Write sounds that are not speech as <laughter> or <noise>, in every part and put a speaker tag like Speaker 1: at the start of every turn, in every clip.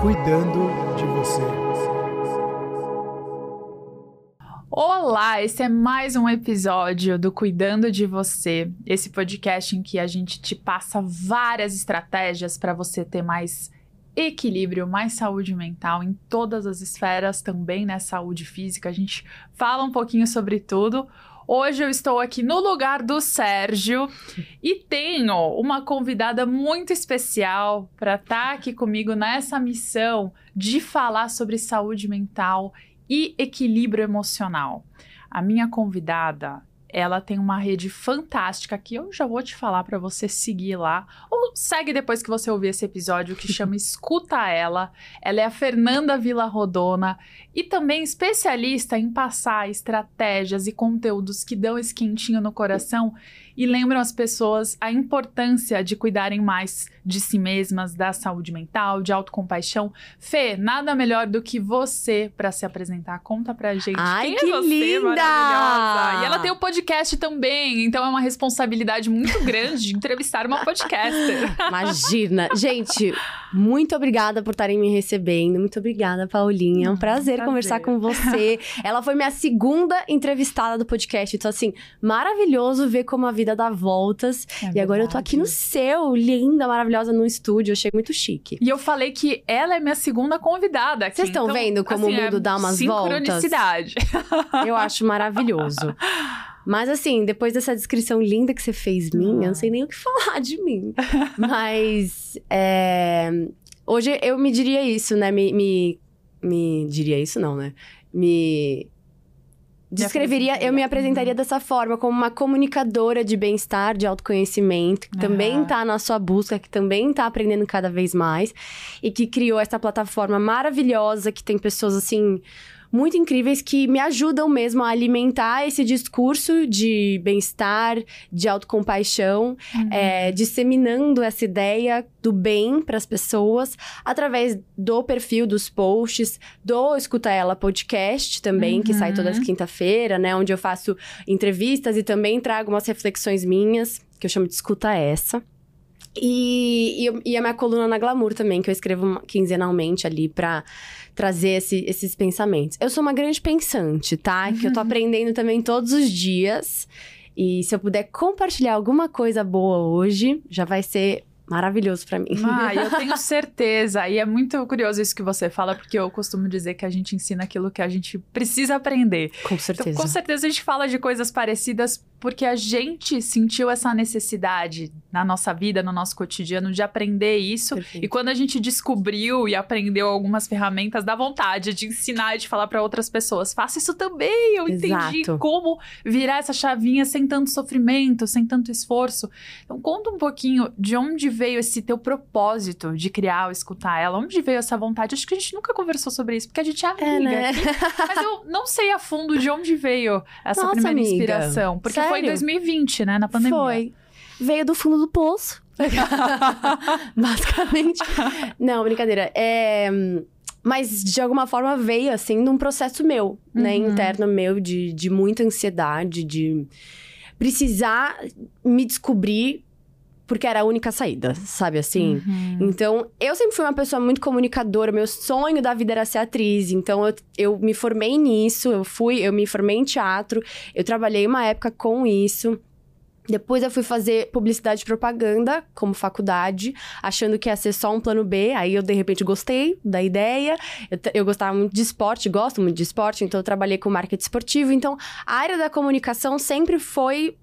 Speaker 1: cuidando de você.
Speaker 2: Olá, esse é mais um episódio do Cuidando de Você, esse podcast em que a gente te passa várias estratégias para você ter mais equilíbrio, mais saúde mental em todas as esferas, também né, saúde física. A gente fala um pouquinho sobre tudo. Hoje eu estou aqui no lugar do Sérgio e tenho uma convidada muito especial para estar tá aqui comigo nessa missão de falar sobre saúde mental e equilíbrio emocional. A minha convidada ela tem uma rede fantástica que eu já vou te falar para você seguir lá. Ou segue depois que você ouvir esse episódio que chama <laughs> Escuta Ela. Ela é a Fernanda Vila Rodona e também especialista em passar estratégias e conteúdos que dão esse quentinho no coração e lembram as pessoas a importância de cuidarem mais de si mesmas, da saúde mental, de autocompaixão. Fê, nada melhor do que você para se apresentar. Conta pra gente.
Speaker 3: Ai,
Speaker 2: Quem
Speaker 3: que
Speaker 2: é você,
Speaker 3: linda!
Speaker 2: maravilhosa? E ela tem o um podcast também, então é uma responsabilidade muito grande de entrevistar uma podcaster. <laughs>
Speaker 3: Imagina. Gente, muito obrigada por estarem me recebendo. Muito obrigada, Paulinha. É um prazer,
Speaker 2: prazer.
Speaker 3: conversar com você. <laughs> Ela foi minha segunda entrevistada do podcast. Então, assim, maravilhoso ver como a vida dá voltas.
Speaker 2: É
Speaker 3: e agora eu tô aqui no seu, linda, maravilhosa, no estúdio. Eu achei muito chique.
Speaker 2: E eu falei que ela é minha segunda convidada aqui.
Speaker 3: Vocês estão
Speaker 2: então,
Speaker 3: vendo como
Speaker 2: assim,
Speaker 3: o mundo
Speaker 2: é
Speaker 3: dá umas voltas?
Speaker 2: Sincronicidade.
Speaker 3: Eu acho maravilhoso. <laughs> Mas assim, depois dessa descrição linda que você fez minha, eu não sei nem o que falar de mim. <laughs> Mas é, hoje eu me diria isso, né? Me, me, me diria isso, não, né? Me descreveria, eu me apresentaria dessa forma, como uma comunicadora de bem-estar, de autoconhecimento, que também tá na sua busca, que também tá aprendendo cada vez mais e que criou essa plataforma maravilhosa que tem pessoas assim muito incríveis que me ajudam mesmo a alimentar esse discurso de bem-estar, de autocompaixão, uhum. é, disseminando essa ideia do bem para as pessoas através do perfil dos posts, do Escuta Ela podcast também, uhum. que sai toda
Speaker 2: Uhum.
Speaker 3: quinta-feira, né? Onde eu faço entrevistas e também trago umas reflexões minhas, que eu chamo de Escuta Essa. E, e, e, a minha coluna na Glamour também, que eu escrevo quinzenalmente ali pra trazer esse, esses pensamentos. Eu sou uma grande pensante, tá? Que eu tô aprendendo também todos os dias. E se eu puder compartilhar alguma coisa boa hoje, já vai ser maravilhoso para mim.
Speaker 2: Ah, eu tenho <laughs> certeza. E é muito curioso isso que você fala, porque eu costumo dizer que a gente ensina aquilo que a gente precisa aprender.
Speaker 3: Com certeza.
Speaker 2: Então, com certeza a gente fala de coisas parecidas porque a gente sentiu essa necessidade na nossa vida, no nosso cotidiano, de aprender isso.
Speaker 3: Perfeito.
Speaker 2: E quando a gente descobriu e aprendeu algumas ferramentas, dá vontade de ensinar e de falar para outras pessoas: faça isso também. Eu entendi
Speaker 3: Exato.
Speaker 2: como virar essa chavinha sem tanto sofrimento, sem tanto esforço. Então, conta um pouquinho de onde veio esse teu propósito de criar ou escutar ela. Onde veio essa vontade? Acho que a gente nunca conversou sobre isso, porque a gente é amiga.
Speaker 3: É, né?
Speaker 2: mas eu não sei a fundo de onde veio essa
Speaker 3: Nossa,
Speaker 2: primeira
Speaker 3: amiga.
Speaker 2: inspiração. Porque foi em
Speaker 3: Sério?
Speaker 2: 2020, né? Na pandemia.
Speaker 3: Foi. Veio do fundo do poço. <laughs> Basicamente. Não, brincadeira. É... Mas, de alguma forma, veio, assim, num processo meu, né?
Speaker 2: Uhum.
Speaker 3: Interno meu, de, de muita ansiedade, de precisar me descobrir porque era a única saída, sabe assim?
Speaker 2: Uhum.
Speaker 3: Então, eu sempre fui uma pessoa muito comunicadora, meu sonho da vida era ser atriz. Então, eu, eu me formei nisso, eu fui, eu me formei em teatro, eu trabalhei uma época com isso. Depois eu fui fazer publicidade e propaganda como faculdade, achando que ia ser só um plano B. Aí eu, de repente, gostei da ideia. Eu, eu gostava muito de esporte, gosto muito de esporte, então eu trabalhei com marketing esportivo. Então, a área da comunicação sempre foi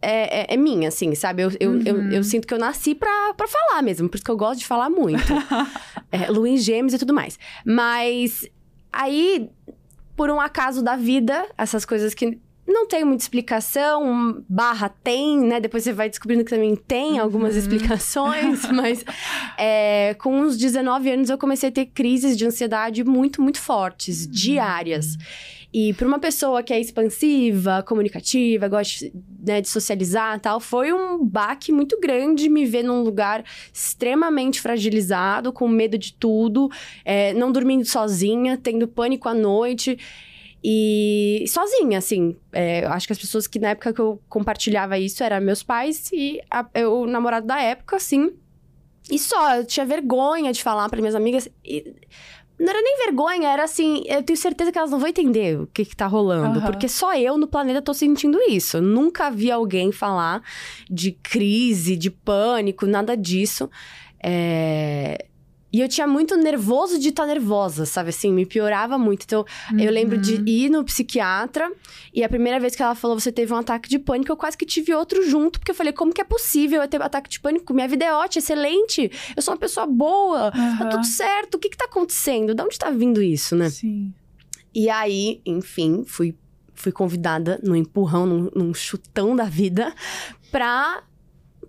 Speaker 3: é, é- é minha, assim, sabe? Eu, eu, eu, eu sinto que eu nasci pra, pra falar mesmo, por isso que eu gosto de falar muito. <laughs> é, Lua em gêmeos e tudo mais. Mas aí, por um acaso da vida, essas coisas que não tem muita explicação, barra tem, né? Depois você vai descobrindo que também tem algumas explicações, <laughs> mas é, com uns 19 anos eu comecei a ter crises de ansiedade muito, muito fortes, diárias. E para uma pessoa que é expansiva, comunicativa, gosta né, de socializar tal, foi um baque muito grande me ver num lugar extremamente fragilizado, com medo de tudo, é, não dormindo sozinha, tendo pânico à noite. E sozinha, assim. É, acho que as pessoas que na época que eu compartilhava isso eram meus pais e a- eu, o namorado da época, assim. E só, eu tinha vergonha de falar para minhas amigas. E não era nem vergonha, era assim, eu tenho certeza que elas não vão entender o que, que tá rolando.
Speaker 2: Aham.
Speaker 3: Porque só eu no planeta tô sentindo isso. Eu nunca vi alguém falar de crise, de pânico, nada disso. É, E eu tinha muito nervoso de estar nervosa, sabe assim? Me piorava muito. Então, eu lembro de
Speaker 2: Uhum.
Speaker 3: ir no psiquiatra e a primeira vez que ela falou você teve um ataque de pânico, eu quase que tive outro junto, porque eu falei, como que é possível eu ter ataque de pânico? Minha vida é ótima, excelente. Eu sou uma pessoa boa. Tá
Speaker 2: Aham.
Speaker 3: tudo certo. O que que tá acontecendo? De onde tá vindo isso, né?
Speaker 2: Sim.
Speaker 3: E aí, enfim, fui, fui convidada num empurrão, num, num chutão da vida pra,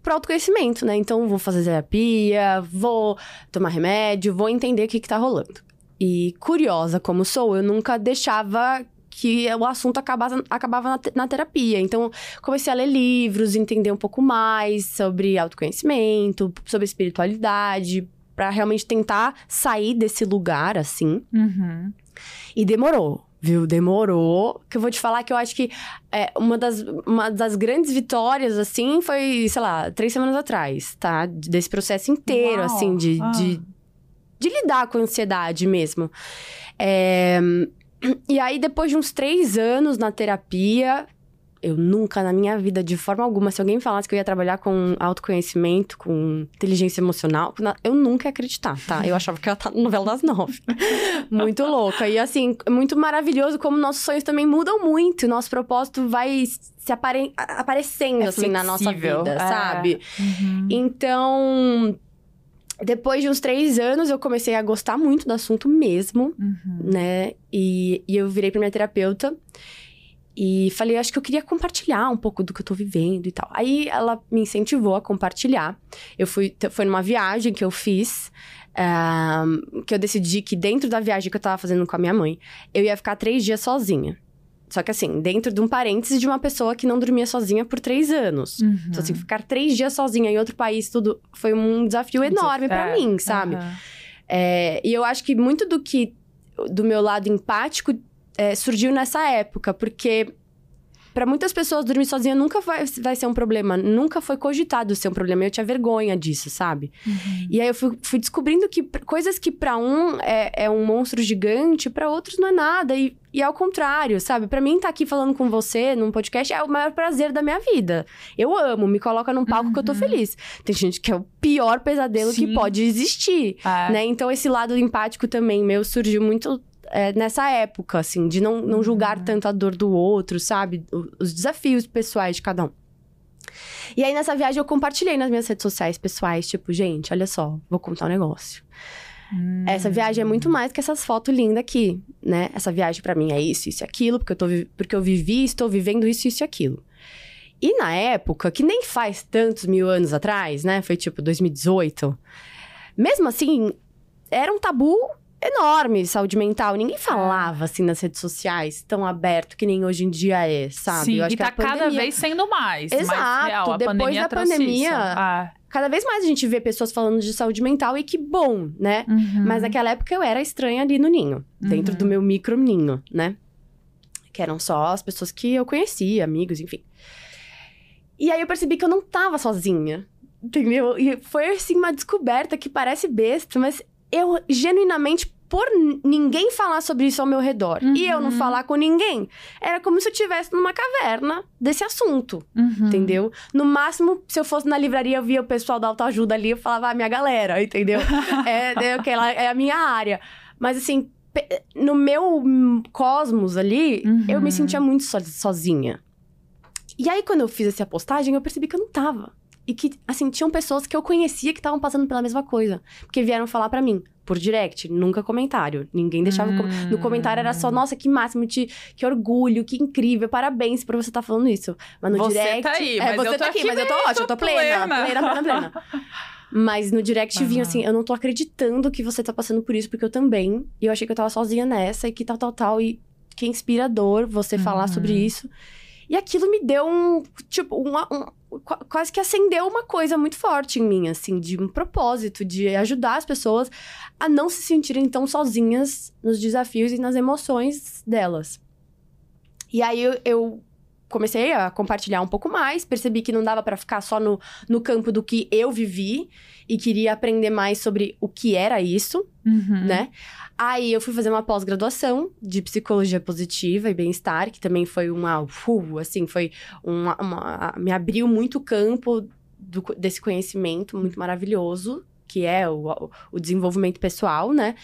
Speaker 3: pra autoconhecimento, né? Então, vou fazer terapia, vou tomar remédio, vou entender o que que tá rolando. E curiosa como sou, eu nunca deixava que o assunto acabava, acabava na, na terapia. Então, comecei a ler livros, entender um pouco mais sobre autoconhecimento, sobre espiritualidade, pra realmente tentar sair desse lugar, assim.
Speaker 2: Uhum.
Speaker 3: E demorou, viu? Demorou. Que eu vou te falar que eu acho que é, uma, das, uma das grandes vitórias, assim, foi, sei lá, três semanas atrás, tá? Desse processo inteiro,
Speaker 2: Uau!
Speaker 3: assim, de,
Speaker 2: Ah.
Speaker 3: de, de lidar com a ansiedade mesmo. É, E aí, depois de uns três anos na terapia, eu nunca na minha vida, de forma alguma, se alguém falasse que eu ia trabalhar com autoconhecimento, com inteligência emocional, na- eu nunca ia acreditar, tá? Eu achava que eu ia estar no novela das nove. <laughs> muito louca. E assim, é muito maravilhoso como nossos sonhos também mudam muito. Nosso propósito vai se apare- aparecendo,
Speaker 2: É
Speaker 3: assim, na nossa
Speaker 2: flexível,
Speaker 3: vida,
Speaker 2: é.
Speaker 3: sabe?
Speaker 2: Uhum.
Speaker 3: Então. Depois de uns três anos, eu comecei a gostar muito do assunto mesmo
Speaker 2: Uhum.
Speaker 3: né? E, e eu virei pra minha terapeuta e falei, acho que eu queria compartilhar um pouco do que eu tô vivendo e tal. Aí ela me incentivou a compartilhar. Eu fui, foi numa viagem que eu fiz. ah, que eu decidi que dentro da viagem que eu tava fazendo com a minha mãe, eu ia ficar três dias sozinha. Só que assim, dentro de um parênteses de uma pessoa que não dormia sozinha por três anos.
Speaker 2: Uhum.
Speaker 3: Então, assim, ficar três dias sozinha em outro país, tudo foi um desafio enorme pra
Speaker 2: É,
Speaker 3: mim, sabe?
Speaker 2: aham.
Speaker 3: É, e eu acho que muito do que do meu lado empático é, surgiu nessa época, porque Pra muitas pessoas, dormir sozinha nunca vai, vai ser um problema. Nunca foi cogitado ser um problema. Eu tinha vergonha disso, sabe?
Speaker 2: Uhum.
Speaker 3: E aí eu fui, fui descobrindo que coisas que pra um é, é um monstro gigante, pra outros não é nada. E, e ao contrário, sabe? Pra mim, estar aqui falando com você num podcast é o maior prazer da minha vida. Eu amo, me coloca num palco que eu tô
Speaker 2: Uhum.
Speaker 3: feliz. Tem gente que é o pior pesadelo
Speaker 2: Sim.
Speaker 3: que pode existir
Speaker 2: É.
Speaker 3: né? Então, esse lado empático também meu surgiu muito é, nessa época, assim, de não, não julgar
Speaker 2: Uhum.
Speaker 3: tanto a dor do outro, sabe? Os desafios pessoais de cada um. E aí, nessa viagem, eu compartilhei nas minhas redes sociais pessoais, tipo, gente, olha só, vou contar um negócio.
Speaker 2: Hum.
Speaker 3: Essa viagem é muito mais que essas fotos lindas aqui, né? Essa viagem pra mim é isso, isso e aquilo, porque eu, tô, porque eu vivi, estou vivendo isso, isso e aquilo. E na época, que nem faz tantos mil anos atrás, né? Foi tipo 2018. Mesmo assim, era um tabu enorme saúde mental. Ninguém falava assim nas redes sociais tão aberto que nem hoje em dia é, sabe?
Speaker 2: Sim,
Speaker 3: Eu acho
Speaker 2: e
Speaker 3: que
Speaker 2: tá cada
Speaker 3: pandemia-
Speaker 2: vez sendo mais. mais
Speaker 3: Exato,
Speaker 2: real. A
Speaker 3: depois
Speaker 2: pandemia
Speaker 3: da pandemia-.
Speaker 2: Ah.
Speaker 3: Cada vez mais a gente vê pessoas falando de saúde mental e que bom, né?
Speaker 2: Uhum.
Speaker 3: Mas naquela época eu era estranha ali no ninho, dentro
Speaker 2: Uhum.
Speaker 3: do meu micro ninho, né? Que eram só as pessoas que eu conhecia, amigos, enfim. E aí eu percebi que eu não tava sozinha, entendeu? E foi assim uma descoberta que parece besta, mas eu genuinamente por ninguém falar sobre isso ao meu redor e eu não
Speaker 2: Uhum.
Speaker 3: falar com ninguém, era como se eu estivesse numa caverna desse assunto.
Speaker 2: Uhum.
Speaker 3: Entendeu? No máximo, se eu fosse na livraria, eu via o pessoal da autoajuda ali, eu falava, ah, minha galera, entendeu? <laughs> é, é, aquela- é a minha área. Mas assim, no meu cosmos ali,
Speaker 2: Uhum.
Speaker 3: eu me sentia muito so- sozinha. E aí, quando eu fiz essa postagem, eu percebi que eu não tava. E que, assim, tinham pessoas que eu conhecia que estavam passando pela mesma coisa. Porque vieram falar pra mim, por direct, nunca comentário. Ninguém deixava. com-
Speaker 2: Hum.
Speaker 3: No comentário era só, nossa, que máximo, te- que orgulho, que incrível, parabéns por você estar falando isso. Mas no
Speaker 2: Você
Speaker 3: direct.
Speaker 2: tá aí,
Speaker 3: é,
Speaker 2: mas
Speaker 3: você
Speaker 2: eu tô
Speaker 3: tá aqui,
Speaker 2: aqui
Speaker 3: mas eu tô ótima, eu
Speaker 2: tô
Speaker 3: plena,
Speaker 2: plena.
Speaker 3: plena, plena, plena. Mas no direct vinha
Speaker 2: Aham.
Speaker 3: assim, eu não tô acreditando que você tá passando por isso, porque eu também. E eu achei que eu tava sozinha nessa, e que tal, tal, tal. E que inspirador você falar
Speaker 2: Uhum.
Speaker 3: sobre isso. E aquilo me deu um, tipo, um, qua- quase que acendeu uma coisa muito forte em mim, assim, de um propósito, de ajudar as pessoas a não se sentirem tão sozinhas nos desafios e nas emoções delas. E aí eu, eu comecei a compartilhar um pouco mais, percebi que não dava para ficar só no, no campo do que eu vivi e queria aprender mais sobre o que era isso,
Speaker 2: Uhum.
Speaker 3: né? Aí eu fui fazer uma pós-graduação de psicologia positiva e bem-estar, que também foi uma, uh, assim, foi uma, uma- me abriu muito o campo do- desse conhecimento muito maravilhoso, que é o, o desenvolvimento pessoal, né?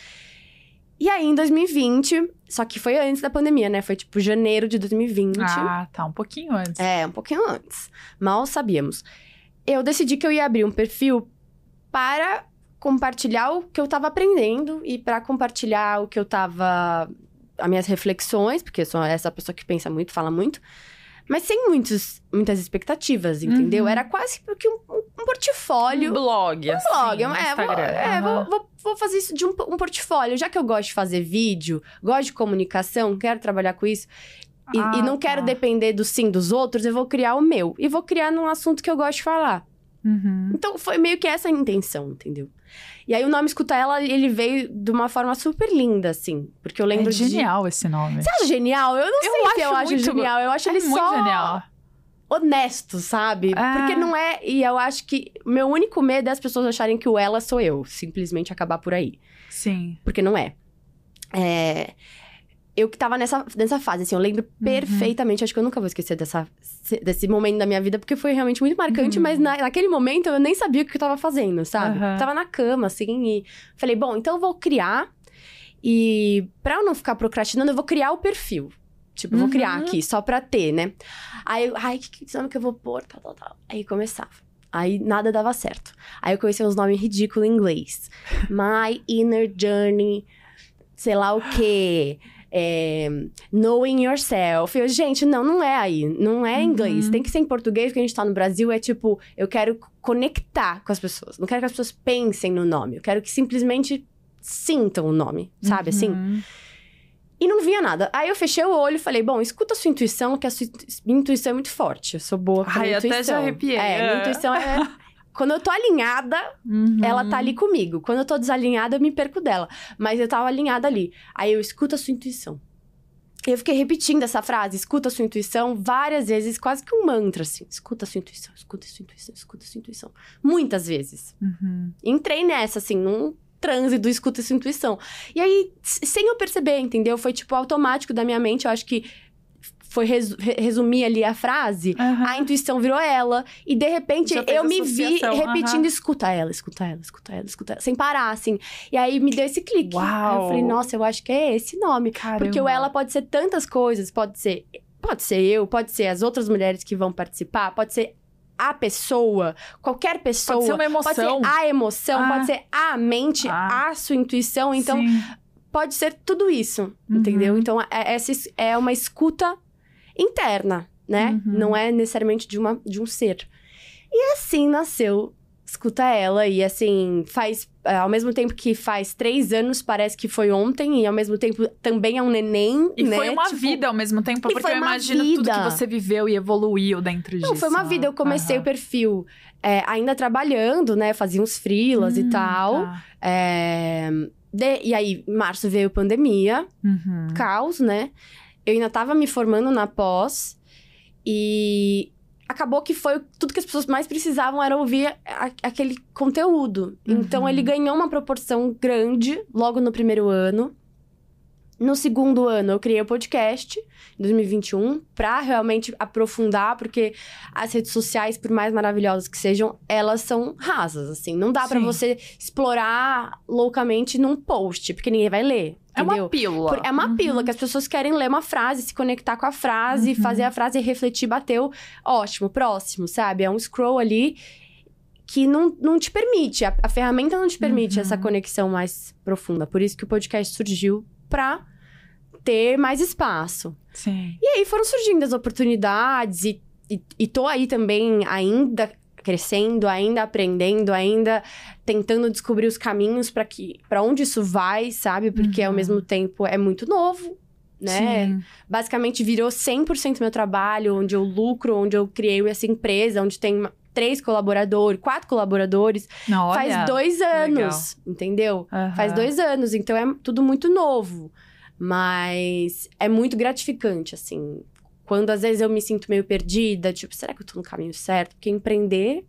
Speaker 3: E aí, em 2020, só que foi antes da pandemia, né? Foi tipo janeiro de 2020.
Speaker 2: Ah, tá. Um pouquinho antes.
Speaker 3: É, um pouquinho antes. Mal sabíamos. Eu decidi que eu ia abrir um perfil para compartilhar o que eu tava aprendendo e para compartilhar o que eu tava. as minhas reflexões, porque eu sou essa pessoa que pensa muito, fala muito. Mas sem muitos, muitas expectativas, entendeu?
Speaker 2: Uhum.
Speaker 3: Era quase que um, um portfólio.
Speaker 2: Um blog, assim,
Speaker 3: blog,
Speaker 2: no
Speaker 3: é, vou, é, vou,
Speaker 2: Aham.
Speaker 3: vou, vou fazer isso de um, um portfólio. Já que eu gosto de fazer vídeo, gosto de comunicação, quero trabalhar com isso, e,
Speaker 2: Ah,
Speaker 3: e não quero
Speaker 2: tá.
Speaker 3: depender do sim dos outros, eu vou criar o meu. E vou criar num assunto que eu gosto de falar.
Speaker 2: Uhum.
Speaker 3: Então, foi meio que essa a intenção, entendeu? E aí, o nome Escuta Ela, ele veio de uma forma super linda, assim. Porque eu lembro
Speaker 2: é
Speaker 3: de...
Speaker 2: genial esse nome.
Speaker 3: Você acha genial? Eu não sei se eu
Speaker 2: acho
Speaker 3: acho
Speaker 2: muito-
Speaker 3: genial. Eu acho
Speaker 2: é
Speaker 3: ele
Speaker 2: muito
Speaker 3: só
Speaker 2: genial.
Speaker 3: honesto, sabe?
Speaker 2: Ah.
Speaker 3: Porque não é... E eu acho que... Meu único medo é as pessoas acharem que o ela sou eu. Simplesmente acabar por aí.
Speaker 2: Sim.
Speaker 3: Porque não é. É... Eu que tava nessa, nessa fase, assim, eu lembro
Speaker 2: Uhum.
Speaker 3: perfeitamente. Acho que eu nunca vou esquecer dessa, desse momento da minha vida, porque foi realmente muito marcante,
Speaker 2: Uhum.
Speaker 3: mas na- naquele momento eu nem sabia o que eu tava fazendo, sabe?
Speaker 2: Aham.
Speaker 3: Tava na cama, assim, e falei, bom, então eu vou criar. E pra eu não ficar procrastinando, eu vou criar o perfil. Tipo, eu vou criar
Speaker 2: Uhum.
Speaker 3: aqui, só pra ter, né? Aí, eu, ai, que, que nome que eu vou pôr? Tal, tal, tal. Aí começava. Aí nada dava certo. Aí eu conheci uns nomes ridículos em inglês. My Inner Journey, sei lá o quê. É, knowing yourself. Eu, gente, não, não é aí. Não é em inglês.
Speaker 2: Uhum.
Speaker 3: Tem que ser em português, porque a gente tá no Brasil. É tipo, eu quero conectar com as pessoas. Não quero que as pessoas pensem no nome. Eu quero que simplesmente sintam o nome, sabe assim?
Speaker 2: Uhum.
Speaker 3: E não vinha nada. Aí eu fechei o olho e falei, bom, escuta a sua intuição, que a sua intuição é muito forte. Eu sou boa com a
Speaker 2: Ai, até já
Speaker 3: intuição.
Speaker 2: arrepiei.
Speaker 3: É, minha
Speaker 2: É.
Speaker 3: intuição é... <laughs> Quando eu tô alinhada,
Speaker 2: Uhum.
Speaker 3: ela tá ali comigo. Quando eu tô desalinhada, eu me perco dela. Mas eu tava alinhada ali. Aí eu escuto a sua intuição. Eu fiquei repetindo essa frase, escuta a sua intuição, várias vezes, quase que um mantra, assim. Escuta a sua intuição, escuta a sua intuição, escuta a sua intuição. Muitas vezes.
Speaker 2: Uhum.
Speaker 3: Entrei nessa, assim, num transe do escuta a sua intuição. E aí, sem eu perceber, entendeu? Foi, tipo, automático da minha mente. Eu acho que foi resu- re- resumir ali a frase.
Speaker 2: Aham.
Speaker 3: A intuição virou ela. E de repente eu me vi repetindo:
Speaker 2: aham.
Speaker 3: escuta ela, escuta ela, escuta ela, escuta ela. Sem parar, assim. E aí me deu esse clique. Aí
Speaker 2: Uau.
Speaker 3: eu falei, nossa, eu acho que é esse nome.
Speaker 2: Caramba.
Speaker 3: Porque o ela pode ser tantas coisas. Pode ser. Pode ser eu, pode ser as outras mulheres que vão participar, pode ser a pessoa, qualquer pessoa.
Speaker 2: Pode ser uma emoção.
Speaker 3: Pode ser a emoção,
Speaker 2: Ah.
Speaker 3: pode ser a mente,
Speaker 2: Ah.
Speaker 3: a sua intuição. Então,
Speaker 2: Sim.
Speaker 3: pode ser tudo isso,
Speaker 2: Uhum.
Speaker 3: entendeu? Então, é, essa es- é uma escuta interna, né?
Speaker 2: Uhum.
Speaker 3: Não é necessariamente de, uma, de um ser. E assim nasceu Escuta Ela. E assim, faz... é, Ao mesmo tempo que faz três anos, parece que foi ontem. E ao mesmo tempo também é um neném,
Speaker 2: E
Speaker 3: né?
Speaker 2: foi uma
Speaker 3: Tipo,
Speaker 2: vida ao mesmo tempo,
Speaker 3: E
Speaker 2: porque eu imagino tudo
Speaker 3: vida.
Speaker 2: que você viveu e evoluiu dentro disso.
Speaker 3: Não, foi uma vida. Eu comecei
Speaker 2: Aham.
Speaker 3: o perfil é, ainda trabalhando, né? Fazia uns freelas e
Speaker 2: Hum,
Speaker 3: tal.
Speaker 2: tá.
Speaker 3: É, de- e aí, março veio pandemia.
Speaker 2: Uhum.
Speaker 3: caos, né? Eu ainda tava me formando na pós e acabou que foi tudo que as pessoas mais precisavam era ouvir a- aquele conteúdo. Então
Speaker 2: Uhum.
Speaker 3: ele ganhou uma proporção grande logo no primeiro ano. No segundo ano, eu criei o podcast, em 2021, pra realmente aprofundar, porque as redes sociais, por mais maravilhosas que sejam, elas são rasas, assim. Não dá pra
Speaker 2: Sim.
Speaker 3: você explorar loucamente num post, porque ninguém vai ler,
Speaker 2: É
Speaker 3: entendeu?
Speaker 2: uma pílula.
Speaker 3: Por- É uma
Speaker 2: Uhum.
Speaker 3: pílula que as pessoas querem ler uma frase, se conectar com a frase,
Speaker 2: Uhum.
Speaker 3: fazer a frase refletir, bateu. Ótimo, próximo, sabe? É um scroll ali que não, não te permite, a, a ferramenta não te permite
Speaker 2: Uhum.
Speaker 3: essa conexão mais profunda. Por isso que o podcast surgiu pra ter mais espaço.
Speaker 2: Sim.
Speaker 3: E aí foram surgindo as oportunidades e, e, e tô aí também ainda crescendo, ainda aprendendo, ainda tentando descobrir os caminhos para que para onde isso vai, sabe? Porque ao
Speaker 2: Uhum.
Speaker 3: mesmo tempo é muito novo, né?
Speaker 2: Sim.
Speaker 3: Basicamente virou 100% meu trabalho, onde eu lucro, onde eu criei essa empresa, onde tem três colaboradores, quatro colaboradores,
Speaker 2: Não, olha,
Speaker 3: faz dois anos, entendeu?
Speaker 2: Aham.
Speaker 3: Faz dois anos, então é tudo muito novo. Mas é muito gratificante, assim. Quando às vezes eu me sinto meio perdida, tipo, será que eu tô no caminho certo? Porque empreender,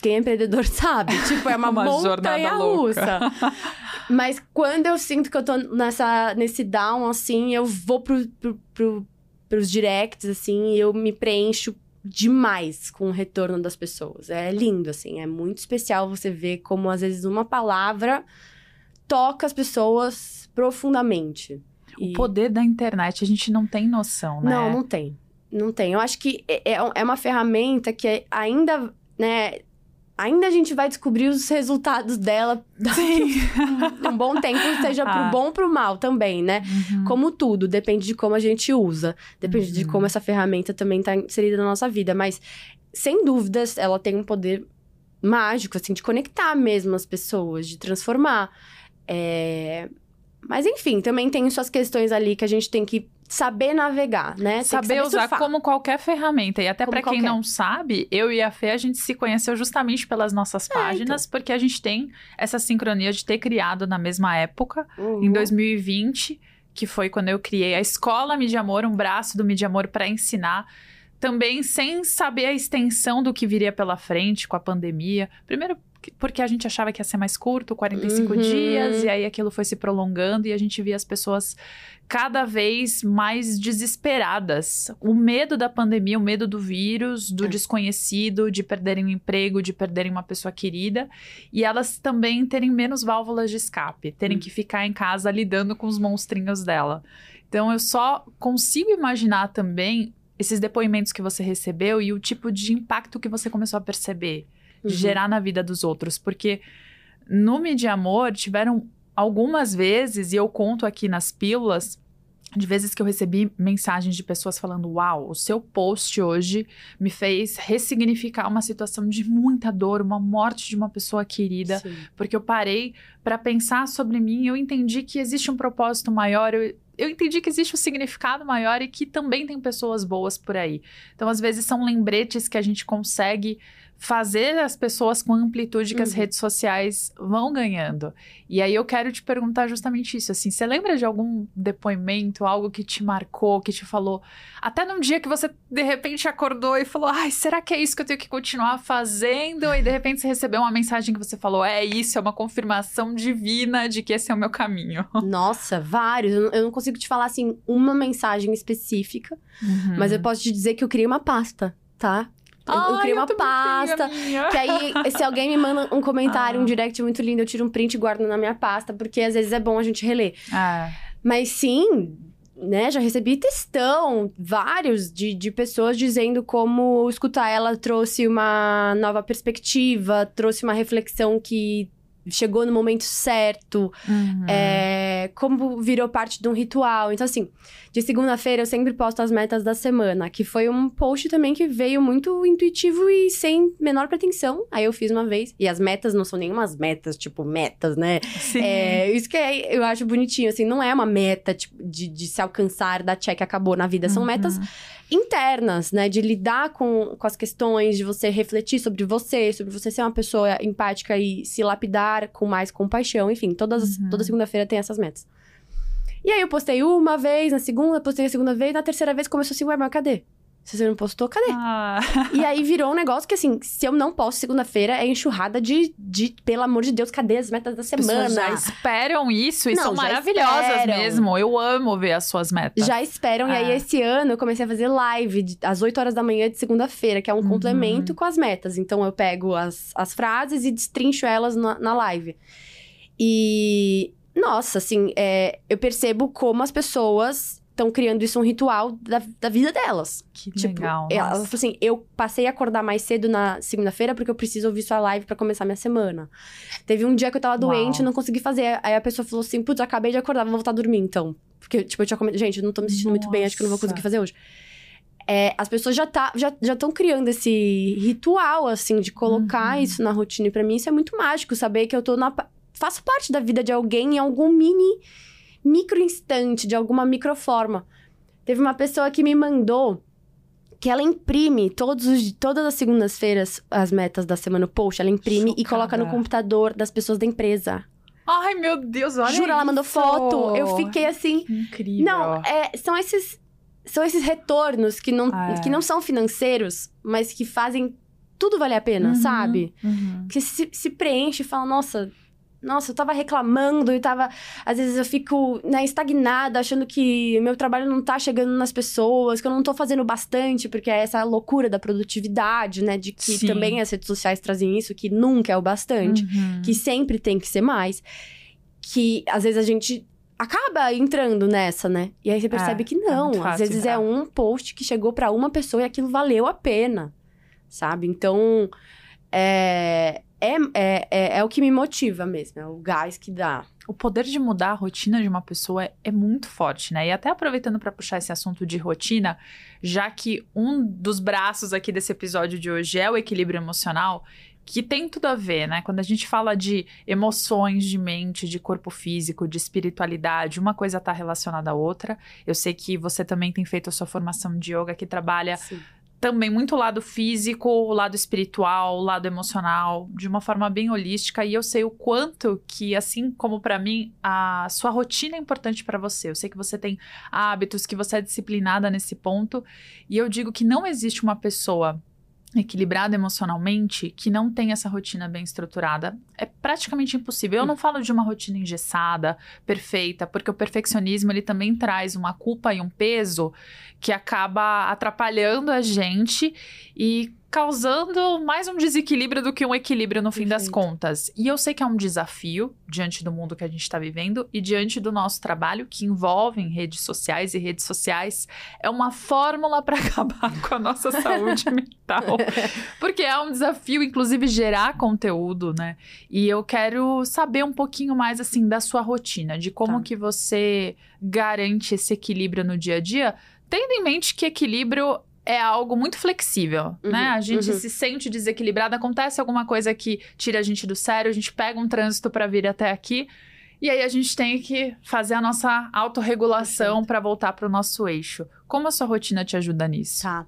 Speaker 3: quem é empreendedor <laughs> sabe. Tipo, é uma, <laughs>
Speaker 2: Uma
Speaker 3: montanha russa. <laughs> Mas quando eu sinto que eu tô nessa, nesse down, assim, eu vou pro, pro, pro, pros directs, assim, e eu me preencho demais com o retorno das pessoas. É lindo, assim, é muito especial você ver como, às vezes, uma palavra toca as pessoas profundamente.
Speaker 2: O poder da internet, a gente não tem noção, né?
Speaker 3: Não, não tem. Não tem. Eu acho que é, é- é uma ferramenta que ainda, né... Ainda a gente vai descobrir os resultados dela
Speaker 2: Sim.
Speaker 3: um bom tempo, seja pro
Speaker 2: Ah.
Speaker 3: bom ou pro mal também, né?
Speaker 2: Uhum.
Speaker 3: Como tudo, depende de como a gente usa. Depende de
Speaker 2: Uhum.
Speaker 3: como essa ferramenta também tá inserida na nossa vida. Mas, sem dúvidas, ela tem um poder mágico, assim, de conectar mesmo as pessoas, de transformar. É... Mas, enfim, também tem suas questões ali que a gente tem que saber navegar, né? Que
Speaker 2: Saber usar
Speaker 3: surfar.
Speaker 2: como qualquer ferramenta. E até pra quem
Speaker 3: qualquer.
Speaker 2: não sabe, eu e a Fê, a gente se conheceu justamente pelas nossas
Speaker 3: É, então.
Speaker 2: páginas, porque a gente tem essa sincronia de ter criado na mesma época,
Speaker 3: Uhum.
Speaker 2: em 2020, que foi quando eu criei a Escola Mídia Amor, um braço do Mídia Amor para ensinar. Também sem saber a extensão do que viria pela frente com a pandemia. Primeiro, porque a gente achava que ia ser mais curto, 45
Speaker 3: Uhum.
Speaker 2: dias, e aí aquilo foi se prolongando e a gente via as pessoas cada vez mais desesperadas. O medo da pandemia, o medo do vírus, do
Speaker 3: É.
Speaker 2: desconhecido, de perderem o emprego, de perderem uma pessoa querida, e elas também terem menos válvulas de escape, terem
Speaker 3: Hum.
Speaker 2: que ficar em casa lidando com os monstrinhos dela. Então eu só consigo imaginar também esses depoimentos que você recebeu e o tipo de impacto que você começou a perceber
Speaker 3: Uhum.
Speaker 2: gerar na vida dos outros, porque no Mídia Amor tiveram algumas vezes, e eu conto aqui nas pílulas, de vezes que eu recebi mensagens de pessoas falando: Uau, o seu post hoje me fez ressignificar uma situação de muita dor, uma morte de uma pessoa querida,
Speaker 3: Sim.
Speaker 2: porque eu parei para pensar sobre mim e eu entendi que existe um propósito maior. Eu, eu entendi que existe um significado maior e que também tem pessoas boas por aí. Então, às vezes, são lembretes que a gente consegue fazer as pessoas com a amplitude que as
Speaker 3: Uhum.
Speaker 2: redes sociais vão ganhando. E aí eu quero te perguntar justamente isso, assim, você lembra de algum depoimento, algo que te marcou, que te falou, até num dia que você de repente acordou e falou: "Ai, será que é isso que eu tenho que continuar fazendo?" E de repente você recebeu uma mensagem que você falou: "É isso, é uma confirmação divina de que esse é o meu caminho." <laughs>
Speaker 3: Nossa, vários. Eu não- consigo te falar, assim, uma mensagem específica. Mas
Speaker 2: Uhum.
Speaker 3: eu posso te dizer que eu criei uma pasta, tá? Eu, eu
Speaker 2: Ai,
Speaker 3: criei uma
Speaker 2: criei
Speaker 3: pasta. Que aí, <laughs> se alguém me manda um comentário,
Speaker 2: Ah.
Speaker 3: um direct muito lindo, eu tiro um print e guardo na minha pasta, porque às vezes é bom a gente reler.
Speaker 2: É.
Speaker 3: Mas sim, né, já recebi textão, vários, de, de pessoas dizendo como escutar ela trouxe uma nova perspectiva, trouxe uma reflexão que chegou no momento certo,
Speaker 2: Uhum.
Speaker 3: é, como virou parte de um ritual. Então, assim, de segunda-feira eu sempre posto as metas da semana, que foi um post também que veio muito intuitivo e sem menor pretensão. Aí eu fiz uma vez. E as metas não são nenhumas metas, tipo, metas, né?
Speaker 2: Sim.
Speaker 3: É, isso que é- eu acho bonitinho, assim, não é uma meta tipo, de, de se alcançar, da check acabou na vida. São
Speaker 2: Uhum.
Speaker 3: metas internas, né? De lidar com, com as questões, de você refletir sobre você, sobre você ser uma pessoa empática e se lapidar com mais compaixão. Enfim, todas,
Speaker 2: Uhum.
Speaker 3: toda segunda-feira tem essas metas. E aí eu postei uma vez, na segunda, postei a segunda vez, na terceira vez começou assim, ué, mas cadê? Se você não postou, cadê?
Speaker 2: Ah.
Speaker 3: E aí virou um negócio que, assim, se eu não posto segunda-feira, é enxurrada de, de, pelo amor de Deus, cadê as metas da
Speaker 2: As pessoas
Speaker 3: semana?
Speaker 2: já esperam isso e
Speaker 3: Não,
Speaker 2: são maravilhosas
Speaker 3: esperam.
Speaker 2: mesmo. Eu amo ver as suas metas.
Speaker 3: Já esperam. E aí,
Speaker 2: É.
Speaker 3: esse ano, eu comecei a fazer live às 8 horas da manhã de segunda-feira, que é um
Speaker 2: Uhum.
Speaker 3: complemento com as metas. Então, eu pego as, as frases e destrincho elas na, na live. E, nossa, assim, é, eu percebo como as pessoas estão criando isso um ritual da, da vida delas.
Speaker 2: Que
Speaker 3: Tipo,
Speaker 2: legal.
Speaker 3: Ela
Speaker 2: nossa.
Speaker 3: falou assim: eu passei a acordar mais cedo na segunda-feira porque eu preciso ouvir sua live pra começar minha semana. Teve um dia que eu tava doente,
Speaker 2: Uau.
Speaker 3: não consegui fazer. Aí a pessoa falou assim: putz, acabei de acordar, vou voltar a dormir então. Porque, tipo, eu tinha comentado, gente, eu não tô me sentindo muito bem, acho que não vou conseguir
Speaker 2: Nossa.
Speaker 3: fazer hoje. É, as pessoas já tá, já estão criando esse ritual, assim, de colocar
Speaker 2: Uhum.
Speaker 3: isso na rotina. E pra mim isso é muito mágico, saber que eu tô na. Faço parte da vida de alguém em algum mini micro instante, de alguma microforma. Teve uma pessoa que me mandou que ela imprime todos os, todas as segundas-feiras as metas da semana, o post, ela imprime e coloca no computador das pessoas da empresa.
Speaker 2: Ai, meu Deus, olha
Speaker 3: Juro, ela mandou
Speaker 2: isso.
Speaker 3: foto. Eu fiquei assim.
Speaker 2: Incrível.
Speaker 3: Não, é, são esses são esses retornos que não,
Speaker 2: É.
Speaker 3: que não são financeiros, mas que fazem tudo valer a pena,
Speaker 2: Uhum,
Speaker 3: sabe?
Speaker 2: uhum.
Speaker 3: Que se, se preenche e fala, nossa, nossa, eu tava reclamando e tava. Às vezes eu fico né, estagnada, achando que meu trabalho não tá chegando nas pessoas, que eu não tô fazendo bastante, porque é essa loucura da produtividade, né? De que
Speaker 2: Sim.
Speaker 3: também as redes sociais trazem isso, que nunca é o bastante,
Speaker 2: Uhum.
Speaker 3: que sempre tem que ser mais. Que às vezes a gente acaba entrando nessa, né? E aí você percebe
Speaker 2: É,
Speaker 3: que
Speaker 2: é
Speaker 3: não.
Speaker 2: muito
Speaker 3: às vezes é um post que chegou pra uma pessoa e aquilo valeu a pena, sabe? Então, é, é, é, é, é o que me motiva mesmo, é o gás que dá.
Speaker 2: O poder de mudar a rotina de uma pessoa é, é muito forte, né? E até aproveitando para puxar esse assunto de rotina, já que um dos braços aqui desse episódio de hoje é o equilíbrio emocional, que tem tudo a ver, né? Quando a gente fala de emoções, de mente, de corpo físico, de espiritualidade, uma coisa está relacionada à outra. Eu sei que você também tem feito a sua formação de yoga que trabalha
Speaker 3: Sim.
Speaker 2: Também muito o lado físico, o lado espiritual, o lado emocional, de uma forma bem holística. E eu sei o quanto que, assim como pra mim, a sua rotina é importante pra você. Eu sei que você tem hábitos, que você é disciplinada nesse ponto. E eu digo que não existe uma pessoa equilibrada emocionalmente que não tem essa rotina bem estruturada. É praticamente impossível. Eu não falo de uma rotina engessada, perfeita, porque o perfeccionismo ele também traz uma culpa e um peso que acaba atrapalhando a gente e causando mais um desequilíbrio do que um equilíbrio no fim das
Speaker 3: Perfeito.
Speaker 2: contas. E eu sei que é um desafio diante do mundo que a gente está vivendo e diante do nosso trabalho que envolve redes sociais e redes sociais é uma fórmula para <laughs> acabar com a nossa saúde <laughs> mental. Porque é um desafio, inclusive, gerar conteúdo, né? E eu quero saber um pouquinho mais, assim, da sua rotina, de como
Speaker 3: Tá.
Speaker 2: que você garante esse equilíbrio no dia a dia, tendo em mente que equilíbrio é algo muito flexível,
Speaker 3: Uhum,
Speaker 2: né? A gente
Speaker 3: uhum.
Speaker 2: se sente desequilibrado, acontece alguma coisa que tira a gente do sério, a gente pega um trânsito para vir até aqui, e aí a gente tem que fazer a nossa autorregulação para voltar para o nosso eixo. Como a sua rotina te ajuda nisso?
Speaker 3: Tá.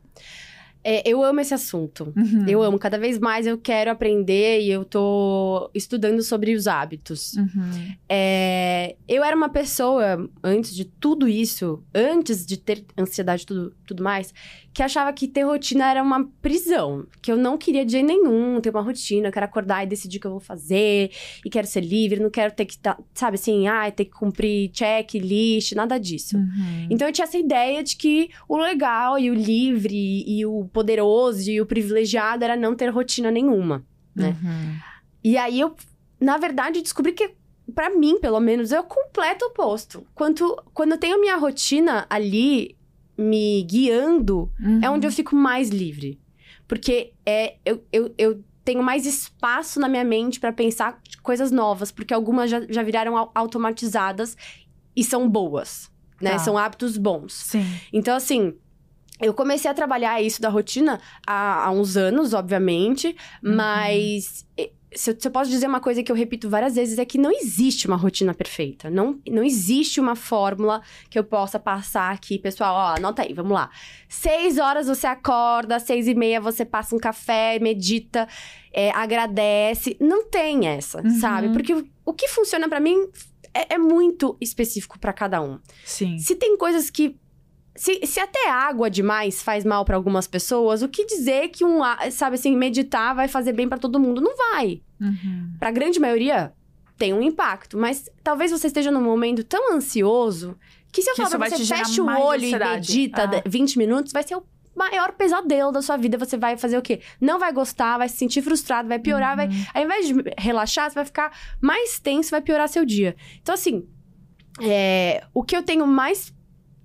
Speaker 3: É, eu amo esse assunto.
Speaker 2: Uhum.
Speaker 3: Eu amo. Cada vez mais eu quero aprender e eu tô estudando sobre os hábitos.
Speaker 2: Uhum.
Speaker 3: É, eu era uma pessoa, antes de tudo isso, antes de ter ansiedade e tudo, tudo mais, que achava que ter rotina era uma prisão. Que eu não queria de jeito nenhum ter uma rotina. Eu quero acordar e decidir o que eu vou fazer. E quero ser livre, não quero ter que, tá, sabe assim, ah, ter que cumprir checklist, nada disso.
Speaker 2: Uhum.
Speaker 3: Então eu tinha essa ideia de que o legal e o livre e o poderoso e o privilegiado era não ter rotina nenhuma. né?
Speaker 2: Uhum.
Speaker 3: E aí eu, na verdade, descobri que pra mim, pelo menos, é o completo oposto. Quanto, quando eu tenho minha rotina ali me guiando, é onde eu fico mais livre. Porque é, eu, eu, eu tenho mais espaço na minha mente pra pensar coisas novas, porque algumas já, já viraram au- automatizadas e são boas, né?
Speaker 2: Tá.
Speaker 3: São hábitos bons.
Speaker 2: Sim.
Speaker 3: Então, assim, eu comecei a trabalhar isso da rotina há, há uns anos, obviamente,
Speaker 2: Uhum.
Speaker 3: mas se eu, se eu posso dizer uma coisa que eu repito várias vezes, é que não existe uma rotina perfeita. Não, não existe uma fórmula que eu possa passar aqui. Pessoal, ó, anota aí, vamos lá. Seis horas você acorda, seis e meia você passa um café, medita, é, agradece. Não tem essa,
Speaker 2: Uhum.
Speaker 3: sabe? Porque o, o que funciona pra mim é, é muito específico pra cada um.
Speaker 2: Sim.
Speaker 3: Se tem coisas que. Se, se até água demais faz mal pra algumas pessoas, o que dizer que um, a- sabe assim, meditar vai fazer bem pra todo mundo? Não vai.
Speaker 2: Uhum.
Speaker 3: Pra grande maioria, tem um impacto. Mas talvez você esteja num momento tão ansioso que se eu
Speaker 2: Que
Speaker 3: falar pra
Speaker 2: vai
Speaker 3: você, feche o olho e
Speaker 2: ansiedade.
Speaker 3: medita
Speaker 2: Ah.
Speaker 3: de- 20 minutos, vai ser o maior pesadelo da sua vida. Você vai fazer o quê? Não vai gostar, vai se sentir frustrado, vai piorar, vai
Speaker 2: Uhum.
Speaker 3: ao invés de relaxar, você vai ficar mais tenso, vai piorar seu dia. Então, assim, é, o que eu tenho mais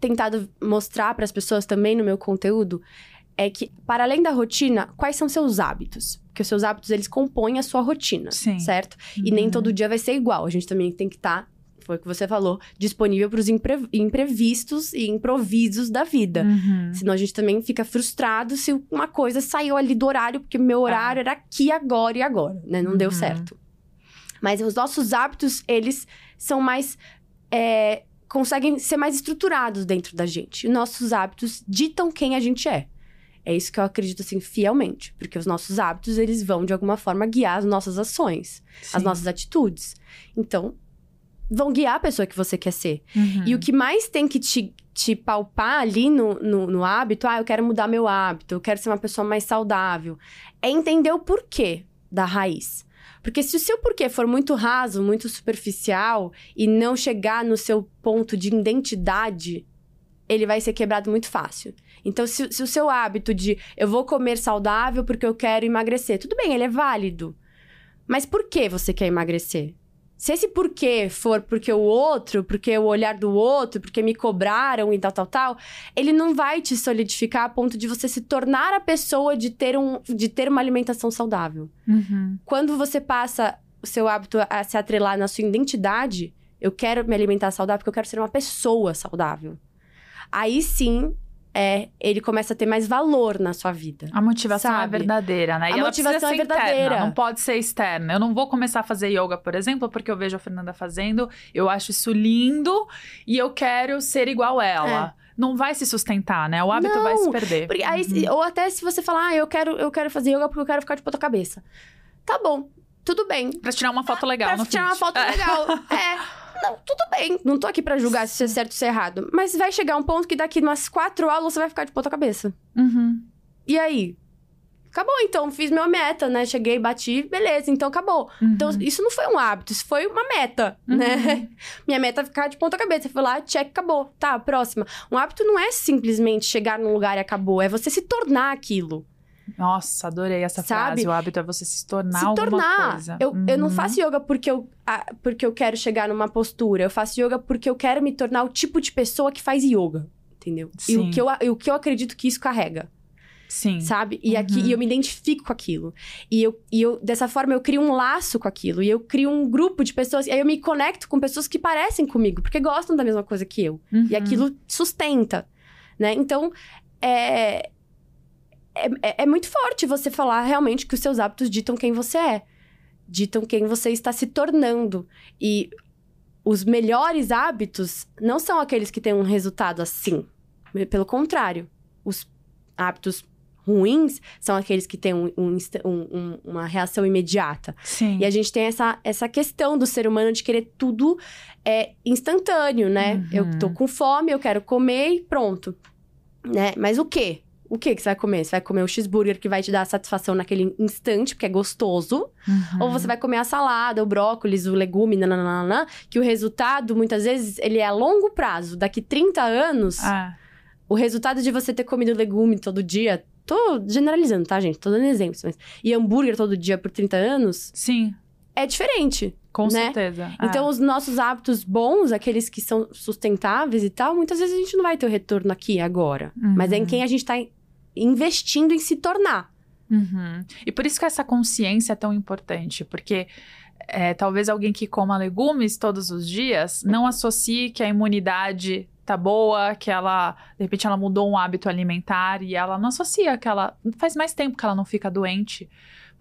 Speaker 3: tentado mostrar para as pessoas também no meu conteúdo é que, para além da rotina, quais são seus hábitos? Porque os seus hábitos, eles compõem a sua rotina,
Speaker 2: Sim.
Speaker 3: certo? E nem
Speaker 2: Uhum.
Speaker 3: todo dia vai ser igual. A gente também tem que estar, foi o que você falou, disponível para os imprevistos e improvisos da vida.
Speaker 2: Uhum.
Speaker 3: Senão a gente também fica frustrado se uma coisa saiu ali do horário, porque meu horário era aqui, agora e agora, né? Não deu
Speaker 2: Uhum.
Speaker 3: certo. Mas os nossos hábitos, eles são mais. é, conseguem ser mais estruturados dentro da gente. E nossos hábitos ditam quem a gente é. É isso que eu acredito, assim, fielmente. Porque os nossos hábitos, eles vão, de alguma forma, guiar as nossas ações, as
Speaker 2: Sim.
Speaker 3: nossas atitudes. Então, vão guiar a pessoa que você quer ser.
Speaker 2: Uhum.
Speaker 3: E o que mais tem que te, te palpar ali no, no, no hábito, ah, eu quero mudar meu hábito, eu quero ser uma pessoa mais saudável, é entender o porquê da raiz. Porque se o seu porquê for muito raso, muito superficial e não chegar no seu ponto de identidade, ele vai ser quebrado muito fácil. Então, se, se o seu hábito de eu vou comer saudável porque eu quero emagrecer, tudo bem, ele é válido. Mas por que você quer emagrecer? Se esse porquê for porque o outro, porque o olhar do outro, porque me cobraram e tal, tal, tal, ele não vai te solidificar a ponto de você se tornar a pessoa de ter, um, de ter uma alimentação saudável.
Speaker 2: Uhum.
Speaker 3: Quando você passa o seu hábito a se atrelar na sua identidade, eu quero me alimentar saudável porque eu quero ser uma pessoa saudável. Aí sim, é, ele começa a ter mais valor na sua vida.
Speaker 2: A motivação
Speaker 3: Sabe?
Speaker 2: é verdadeira, né?
Speaker 3: A
Speaker 2: e ela
Speaker 3: motivação é
Speaker 2: ser interna,
Speaker 3: verdadeira.
Speaker 2: não pode ser externa. Eu não vou começar a fazer yoga, por exemplo, porque eu vejo a Fernanda fazendo, eu acho isso lindo e eu quero ser igual ela. Não vai se sustentar, né? O hábito
Speaker 3: É. Não,
Speaker 2: vai se perder.
Speaker 3: Porque aí,
Speaker 2: Uhum.
Speaker 3: ou até se você falar, ah, eu quero, eu quero fazer yoga porque eu quero ficar de ponta cabeça. Tá bom, tudo bem.
Speaker 2: Pra tirar uma foto legal
Speaker 3: pra
Speaker 2: no
Speaker 3: tirar uma
Speaker 2: feed.
Speaker 3: foto
Speaker 2: É.
Speaker 3: legal. <laughs> É. Não, tudo bem. Não tô aqui pra julgar se isso é certo ou se é errado. Mas vai chegar um ponto que daqui umas quatro aulas você vai ficar de ponta cabeça.
Speaker 2: Uhum.
Speaker 3: E aí? Acabou, então. Fiz minha meta, né? Cheguei, bati, beleza, então acabou.
Speaker 2: Uhum.
Speaker 3: Então, isso não foi um hábito, isso foi uma meta, né? <laughs> Minha meta é ficar de ponta cabeça. Fui lá, check, acabou. Tá, próxima. Um hábito não é simplesmente chegar num lugar e acabou. É você se tornar aquilo.
Speaker 2: Nossa, adorei essa
Speaker 3: Sabe?
Speaker 2: frase. O hábito é você se tornar
Speaker 3: se tornar.
Speaker 2: coisa.
Speaker 3: Eu, eu não
Speaker 2: Uhum.
Speaker 3: faço yoga porque eu, porque eu quero chegar numa postura. Eu faço yoga porque eu quero me tornar o tipo de pessoa que faz yoga. Entendeu? E
Speaker 2: Sim.
Speaker 3: o, que eu, e o que eu acredito que isso carrega.
Speaker 2: Sim.
Speaker 3: sabe? E aqui
Speaker 2: Uhum.
Speaker 3: e eu me identifico com aquilo. E eu, e eu dessa forma eu crio um laço com aquilo e eu crio um grupo de pessoas, e aí eu me conecto com pessoas que parecem comigo, porque gostam da mesma coisa que eu.
Speaker 2: Uhum.
Speaker 3: E aquilo sustenta, né? Então, é, é, é- é muito forte você falar realmente que os seus hábitos ditam quem você é. Ditam quem você está se tornando. E os melhores hábitos não são aqueles que têm um resultado assim. Pelo contrário, os hábitos ruins são aqueles que têm um- um um- uma reação imediata.
Speaker 2: Sim.
Speaker 3: E a gente tem essa, essa questão do ser humano de querer tudo é, instantâneo, né?
Speaker 2: Uhum.
Speaker 3: Eu tô com fome, eu quero comer e pronto. Né? Mas o quê? O que que você vai comer? Você vai comer o cheeseburger que vai te dar satisfação naquele instante, porque é gostoso.
Speaker 2: Uhum.
Speaker 3: Ou você vai comer a salada, o brócolis, o legume, nananana, que o resultado, muitas vezes, ele é a longo prazo. Daqui 30 anos,
Speaker 2: Ah,
Speaker 3: o resultado de você ter comido legume todo dia... Tô generalizando, tá, gente? Tô dando exemplos. Mas... E hambúrguer todo dia por 30 anos,
Speaker 2: sim,
Speaker 3: é diferente.
Speaker 2: com
Speaker 3: Né?
Speaker 2: certeza.
Speaker 3: Então,
Speaker 2: É.
Speaker 3: os nossos hábitos bons, aqueles que são sustentáveis e tal, muitas vezes a gente não vai ter o retorno aqui agora. Mas é em
Speaker 2: Uhum.
Speaker 3: quem a gente tá investindo em se tornar.
Speaker 2: Uhum. E por isso que essa consciência é tão importante, porque é, talvez alguém que coma legumes todos os dias não associe que a imunidade tá boa, que ela, de repente, ela mudou um hábito alimentar e ela não associa que ela faz mais tempo que ela não fica doente.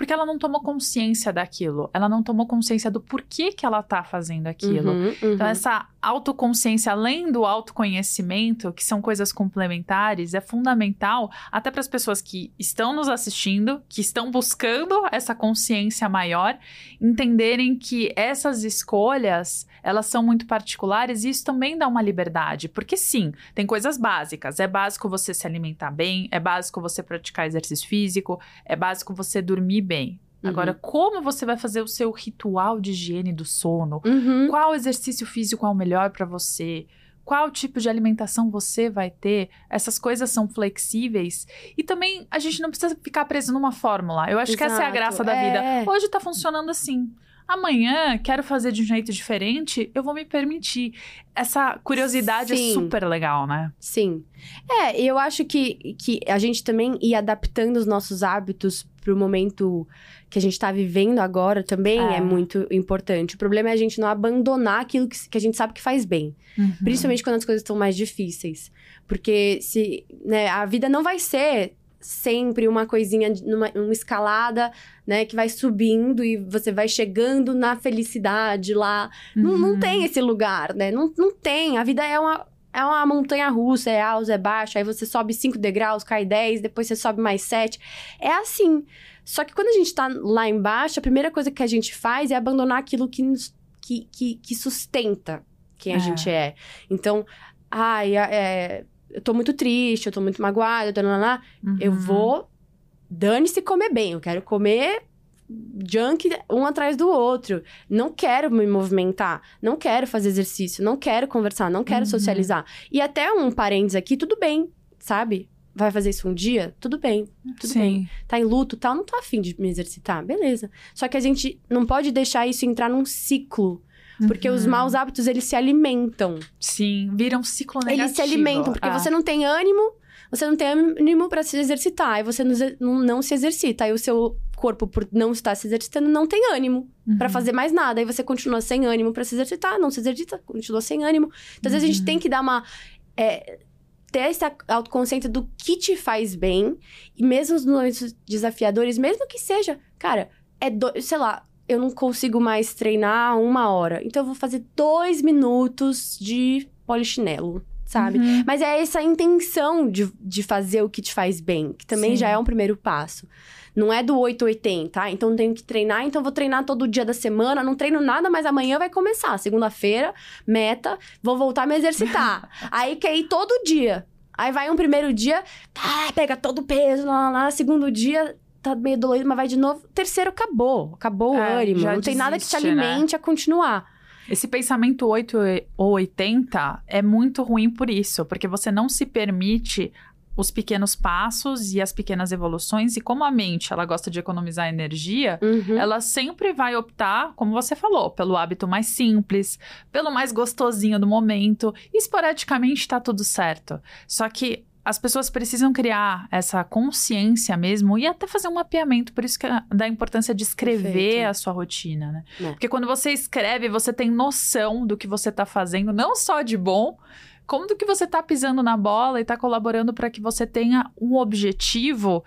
Speaker 2: Porque ela não tomou consciência daquilo. Ela não tomou consciência do porquê que ela tá fazendo aquilo.
Speaker 3: Uhum, uhum.
Speaker 2: Então, essa autoconsciência, além do autoconhecimento, que são coisas complementares, é fundamental até para as pessoas que estão nos assistindo, que estão buscando essa consciência maior, entenderem que essas escolhas, elas são muito particulares e isso também dá uma liberdade. Porque sim, tem coisas básicas. É básico você se alimentar bem, é básico você praticar exercício físico, é básico você dormir bem.
Speaker 3: Uhum.
Speaker 2: Agora, como você vai fazer o seu ritual de higiene do sono?
Speaker 3: Uhum.
Speaker 2: Qual exercício físico é o melhor para você? Qual tipo de alimentação você vai ter? Essas coisas são flexíveis. E também a gente não precisa ficar preso numa fórmula. Eu acho que essa é a
Speaker 3: Exato,
Speaker 2: graça da
Speaker 3: é.
Speaker 2: vida. Hoje tá funcionando assim. Amanhã quero fazer de um jeito diferente, eu vou me permitir. Essa curiosidade
Speaker 3: Sim.
Speaker 2: é super legal, né?
Speaker 3: Sim. É, e eu acho que, que a gente também ir adaptando os nossos hábitos pro momento que a gente tá vivendo agora também
Speaker 2: É.
Speaker 3: é, muito importante. O problema é a gente não abandonar aquilo que, que a gente sabe que faz bem.
Speaker 2: Uhum.
Speaker 3: Principalmente quando as coisas estão mais difíceis. Porque se né, a vida não vai ser sempre uma coisinha, numa uma escalada, né, que vai subindo e você vai chegando na felicidade lá. Não, não
Speaker 2: Uhum.
Speaker 3: tem esse lugar, né? Não, não tem. A vida é uma, é uma montanha russa, é alto, é baixo. Aí você sobe cinco degraus, cai 10, depois você sobe mais sete. É assim. Só que quando a gente tá lá embaixo, a primeira coisa que a gente faz é abandonar aquilo que que, que, que sustenta quem a
Speaker 2: É.
Speaker 3: gente é. Então, ai, é, eu tô muito triste, eu tô muito magoada, tananã, eu
Speaker 2: Uhum.
Speaker 3: vou. Dane-se comer bem. Eu quero comer junk um atrás do outro. Não quero me movimentar. Não quero fazer exercício. Não quero conversar. Não quero
Speaker 2: Uhum.
Speaker 3: socializar. E até um parênteses aqui, tudo bem, sabe? Vai fazer isso um dia? Tudo bem. Tudo
Speaker 2: Sim.
Speaker 3: bem. Tá em luto tal, não tô afim de me exercitar. Beleza. Só que a gente não pode deixar isso entrar num ciclo. Porque os
Speaker 2: Uhum.
Speaker 3: maus hábitos, eles se alimentam.
Speaker 2: Sim, vira um ciclo negativo.
Speaker 3: Eles se alimentam, porque
Speaker 2: Ah.
Speaker 3: você não tem ânimo, você não tem ânimo pra se exercitar, aí você não, se- não, se exercita, aí o seu corpo, por não estar se exercitando, não tem ânimo pra
Speaker 2: Uhum.
Speaker 3: fazer mais nada, aí você continua sem ânimo pra se exercitar, não se exercita, continua sem ânimo. Então, às vezes, a gente
Speaker 2: Uhum.
Speaker 3: tem que dar uma. é, ter essa autoconsciência do que te faz bem, e mesmo nos momentos desafiadores, mesmo que seja, cara, é do, sei lá. Eu não consigo mais treinar uma hora. Então eu vou fazer dois minutos de polichinelo, sabe?
Speaker 2: Uhum.
Speaker 3: Mas é essa intenção de, de fazer o que te faz bem, que também
Speaker 2: Sim.
Speaker 3: já é um primeiro passo. Não é do 880, tá? Então tenho que treinar, então vou treinar todo dia da semana, não treino nada, mas amanhã vai começar. Segunda-feira, meta, vou voltar a me exercitar. <laughs> Aí quer ir todo dia. Aí vai um primeiro dia, tá, pega todo o peso, lá, lá, lá. Segundo dia, tá meio dolorido, mas vai de novo. Terceiro, acabou. Acabou o
Speaker 2: É,
Speaker 3: ânimo.
Speaker 2: já
Speaker 3: Não tem nada que te
Speaker 2: desiste, né?
Speaker 3: alimente a continuar.
Speaker 2: Esse pensamento 8 ou 80 é muito ruim por isso, porque você não se permite os pequenos passos e as pequenas evoluções, e como a mente ela gosta de economizar energia,
Speaker 3: Uhum.
Speaker 2: ela sempre vai optar, como você falou, pelo hábito mais simples, pelo mais gostosinho do momento. E esporadicamente tá tudo certo. Só que as pessoas precisam criar essa consciência mesmo e até fazer um mapeamento, por isso que é da importância de escrever
Speaker 3: Perfeito.
Speaker 2: a sua rotina, né?
Speaker 3: É.
Speaker 2: Porque quando você escreve, você tem noção do que você tá fazendo, não só de bom, como do que você tá pisando na bola e tá colaborando para que você tenha um objetivo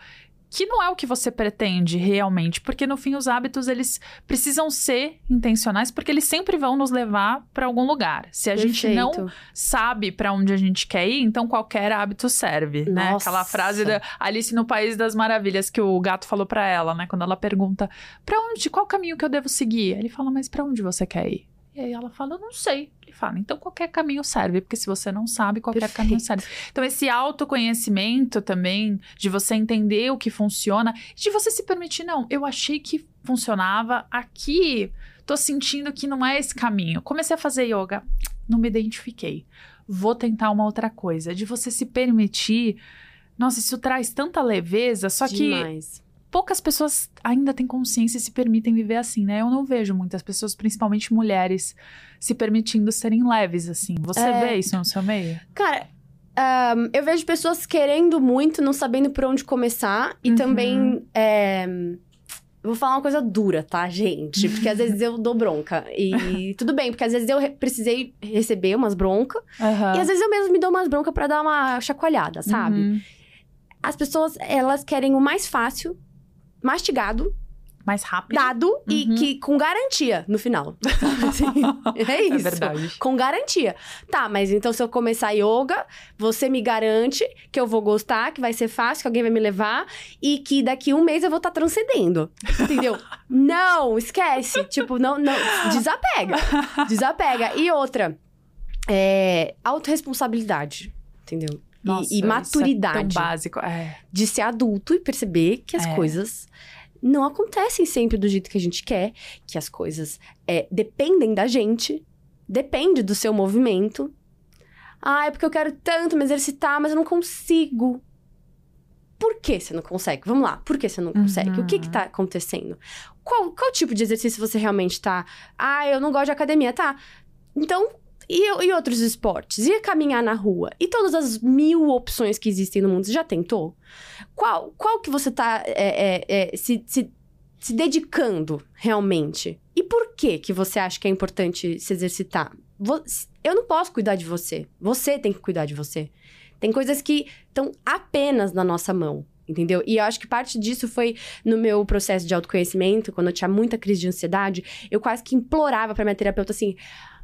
Speaker 2: que não é o que você pretende realmente, porque no fim os hábitos eles precisam ser intencionais, porque eles sempre vão nos levar para algum lugar. Se a gente não
Speaker 3: Perfeito.
Speaker 2: sabe para onde a gente quer ir, então qualquer hábito serve, né?
Speaker 3: Nossa.
Speaker 2: Aquela frase da Alice no País das Maravilhas que o gato falou para ela, né? Quando ela pergunta: "Para onde? Qual caminho que eu devo seguir?" Ele fala: "Mas para onde você quer ir?" E aí ela fala: "Eu não sei." Fala: "Então qualquer caminho serve, porque se você não sabe, qualquer
Speaker 3: Perfeito.
Speaker 2: caminho serve." Então esse autoconhecimento também de você entender o que funciona, de você se permitir, não, eu achei que funcionava aqui, tô sentindo que não é esse caminho. Comecei a fazer yoga, não me identifiquei. Vou tentar uma outra coisa. De você se permitir. Nossa, isso traz tanta leveza, só que
Speaker 3: Demais.
Speaker 2: Poucas pessoas ainda têm consciência e se permitem viver assim, né? Eu não vejo muitas pessoas, principalmente mulheres, se permitindo serem leves assim. Você
Speaker 3: É.
Speaker 2: vê isso no seu meio?
Speaker 3: Cara, ahn, eu vejo pessoas querendo muito, não sabendo por onde começar. E
Speaker 2: Uhum.
Speaker 3: também. é, Vou falar uma coisa dura, tá, gente? Porque às vezes eu dou bronca. E <laughs> tudo bem, porque às vezes eu re- precisei receber umas broncas. E às vezes eu mesmo me dou umas broncas pra dar uma chacoalhada, sabe?
Speaker 2: Uhum.
Speaker 3: As pessoas, elas querem o mais fácil, mastigado,
Speaker 2: Mais rápido.
Speaker 3: dado e
Speaker 2: Uhum.
Speaker 3: que com garantia no final. Assim, <laughs> é isso.
Speaker 2: É verdade.
Speaker 3: Com garantia. Tá, mas então se eu começar yoga, você me garante que eu vou gostar, que vai ser fácil, que alguém vai me levar e que daqui um mês eu vou estar transcendendo. Entendeu? <laughs> não, esquece. Tipo, não, não. Desapega. Desapega. E outra, é. Autoresponsabilidade. Entendeu? E-
Speaker 2: Nossa,
Speaker 3: e,
Speaker 2: é
Speaker 3: maturidade
Speaker 2: tão básico. É.
Speaker 3: de ser adulto e perceber que as
Speaker 2: É.
Speaker 3: coisas não acontecem sempre do jeito que a gente quer, que as coisas é, dependem da gente, depende do seu movimento. Ah, é porque eu quero tanto me exercitar, mas eu não consigo. Por que você não consegue? Vamos lá, por que você não consegue? O que que
Speaker 2: Uhum.
Speaker 3: acontecendo? Qual, qual tipo de exercício você realmente tá? Ah, eu não gosto de academia, tá? Então, e, e outros esportes? E caminhar na rua? E todas as mil opções que existem no mundo, você já tentou? Qual, qual que você tá é, é, é, se, se, se dedicando realmente? E por que que você acha que é importante se exercitar? Eu não posso cuidar de você. Você tem que cuidar de você. Tem coisas que estão apenas na nossa mão. Entendeu? E eu acho que parte disso foi no meu processo de autoconhecimento, quando eu tinha muita crise de ansiedade, eu quase que implorava pra minha terapeuta assim: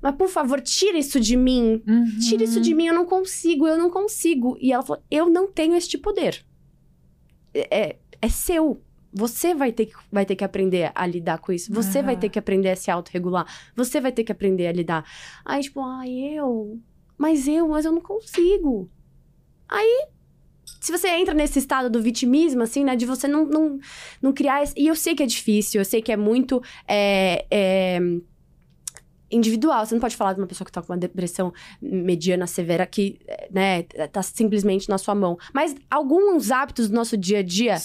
Speaker 3: mas por favor, tira isso de mim.
Speaker 2: Uhum.
Speaker 3: Tira isso de mim, eu não consigo, eu não consigo. E ela falou: eu não tenho este poder. É, é seu. Você vai ter, que, vai ter que aprender a lidar com isso. Você vai
Speaker 2: Aham.
Speaker 3: ter que aprender a se autorregular. Você vai ter que aprender a lidar. Aí, tipo, ai, eu. Mas eu, mas eu não consigo. Aí, se você entra nesse estado do vitimismo, assim, né? De você não, não, não criar. esse- E eu sei que é difícil, eu sei que é muito. é, é, individual. Você não pode falar de uma pessoa que tá com uma depressão mediana severa que, né, tá simplesmente na sua mão. Mas alguns hábitos do nosso dia a dia,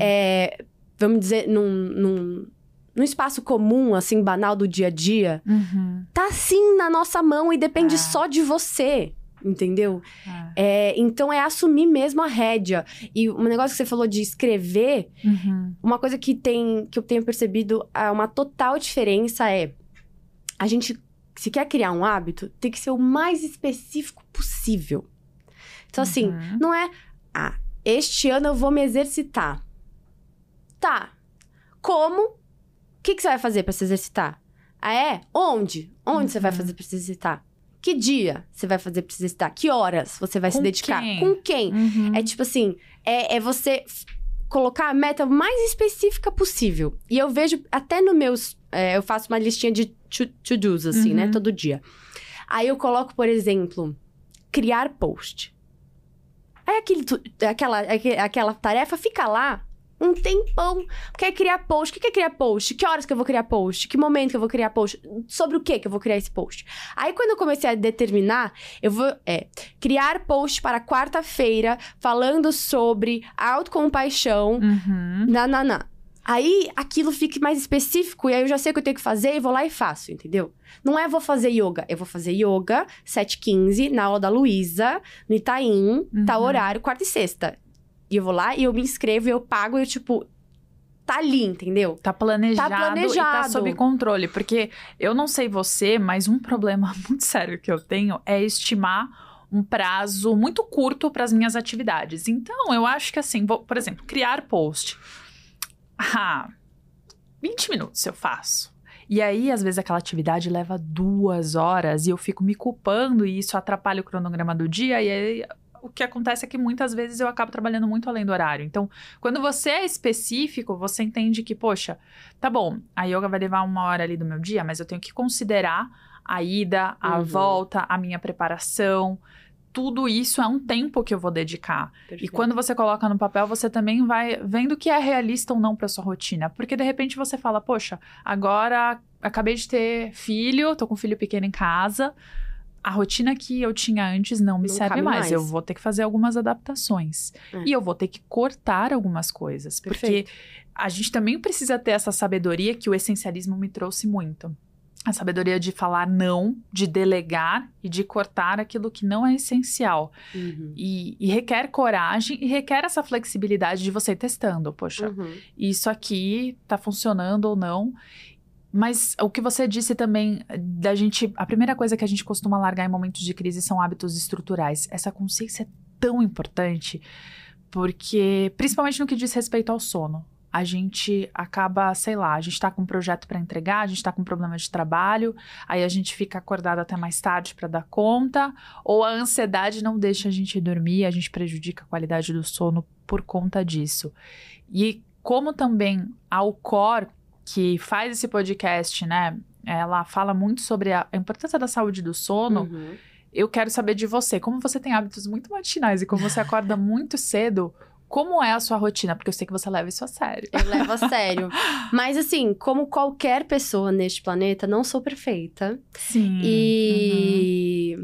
Speaker 3: é, vamos dizer, num, num, num espaço comum, assim, banal do dia a dia,
Speaker 2: Uhum.
Speaker 3: tá sim na nossa mão e depende
Speaker 2: É.
Speaker 3: só de você. Entendeu?
Speaker 2: É.
Speaker 3: É, então é assumir mesmo a rédea. E um negócio que você falou de escrever,
Speaker 2: Uhum.
Speaker 3: uma coisa que tem que eu tenho percebido é uma total diferença é a gente se quer criar um hábito, tem que ser o mais específico possível. Então assim,
Speaker 2: Uhum.
Speaker 3: não é ah, este ano eu vou me exercitar. Tá. Como? O que, que você vai fazer pra se exercitar? Ah, é? Onde? Onde você vai
Speaker 2: Uhum.
Speaker 3: fazer pra se exercitar? Que dia você vai fazer pra se exercitar? Que horas você vai se
Speaker 2: Com
Speaker 3: dedicar?
Speaker 2: quem?
Speaker 3: Com quem?
Speaker 2: Uhum.
Speaker 3: É tipo assim, é, é você colocar a meta mais específica possível. E eu vejo até no meus. é, eu faço uma listinha de to- to-dos, assim, né?
Speaker 2: Uhum.
Speaker 3: Todo dia. Aí eu coloco, por exemplo, criar post. Aí aquele, tu- aquela, aque- aquela tarefa fica lá um tempão. Quer criar post? O que é criar post? Que horas que eu vou criar post? Que momento que eu vou criar post? Sobre o que que eu vou criar esse post? Aí quando eu comecei a determinar, eu vou é, criar post para quarta-feira falando sobre autocompaixão,
Speaker 2: Uhum.
Speaker 3: Nananá. Aí aquilo fica mais específico e aí eu já sei o que eu tenho que fazer e vou lá e faço, entendeu? Não é vou fazer yoga, eu vou fazer yoga 7h15 na aula da Luísa, no Itaim,
Speaker 2: Uhum.
Speaker 3: horário, quarta e sexta. E eu vou lá e eu me inscrevo e eu pago e eu, tipo, tá ali, entendeu?
Speaker 2: Tá planejado,
Speaker 3: Tá
Speaker 2: e tá
Speaker 3: planejado.
Speaker 2: sob controle. Porque eu não sei você, mas um problema <laughs> muito sério que eu tenho é estimar um prazo muito curto para as minhas atividades. Então, eu acho que assim, vou, por exemplo, criar post. Ah, 20 minutos eu faço. E aí, às vezes, aquela atividade leva duas horas e eu fico me culpando e isso atrapalha o cronograma do dia. E aí, o que acontece é que muitas vezes eu acabo trabalhando muito além do horário. Então, quando você é específico, você entende que, poxa, tá bom, a yoga vai levar uma hora ali do meu dia, mas eu tenho que considerar a ida, a
Speaker 3: Uhum.
Speaker 2: volta, a minha preparação. Tudo isso é um tempo que eu vou dedicar. E quando você coloca no papel, você também vai vendo que é realista ou não para sua rotina. Porque de repente você fala, poxa, agora acabei de ter filho, tô com um filho pequeno em casa. A rotina que eu tinha antes não me
Speaker 3: Não
Speaker 2: serve mais.
Speaker 3: mais.
Speaker 2: Eu vou ter que fazer algumas adaptações.
Speaker 3: É.
Speaker 2: E eu vou ter que cortar algumas coisas.
Speaker 3: Perfeito.
Speaker 2: Porque a gente também precisa ter essa sabedoria que o essencialismo me trouxe muito. A sabedoria de falar não, de delegar e de cortar aquilo que não é essencial.
Speaker 3: Uhum.
Speaker 2: E, e requer coragem e requer essa flexibilidade de você testando. Poxa,
Speaker 3: Uhum.
Speaker 2: isso aqui tá funcionando ou não. Mas o que você disse também da gente. A primeira coisa que a gente costuma largar em momentos de crise são hábitos estruturais. Essa consciência é tão importante, porque, principalmente no que diz respeito ao sono. A gente acaba, sei lá, a gente tá com um projeto para entregar, a gente tá com um problema de trabalho, aí a gente fica acordado até mais tarde para dar conta, ou a ansiedade não deixa a gente dormir, a gente prejudica a qualidade do sono por conta disso. E como também a Alcor, que faz esse podcast, né, ela fala muito sobre a a importância da saúde do sono,
Speaker 3: Uhum.
Speaker 2: eu quero saber de você. Como você tem hábitos muito matinais e como você acorda muito cedo, como é a sua rotina? Porque eu sei que você leva isso a sério.
Speaker 3: Eu levo a <laughs> sério. Mas assim, como qualquer pessoa neste planeta, não sou perfeita.
Speaker 2: Sim.
Speaker 3: E.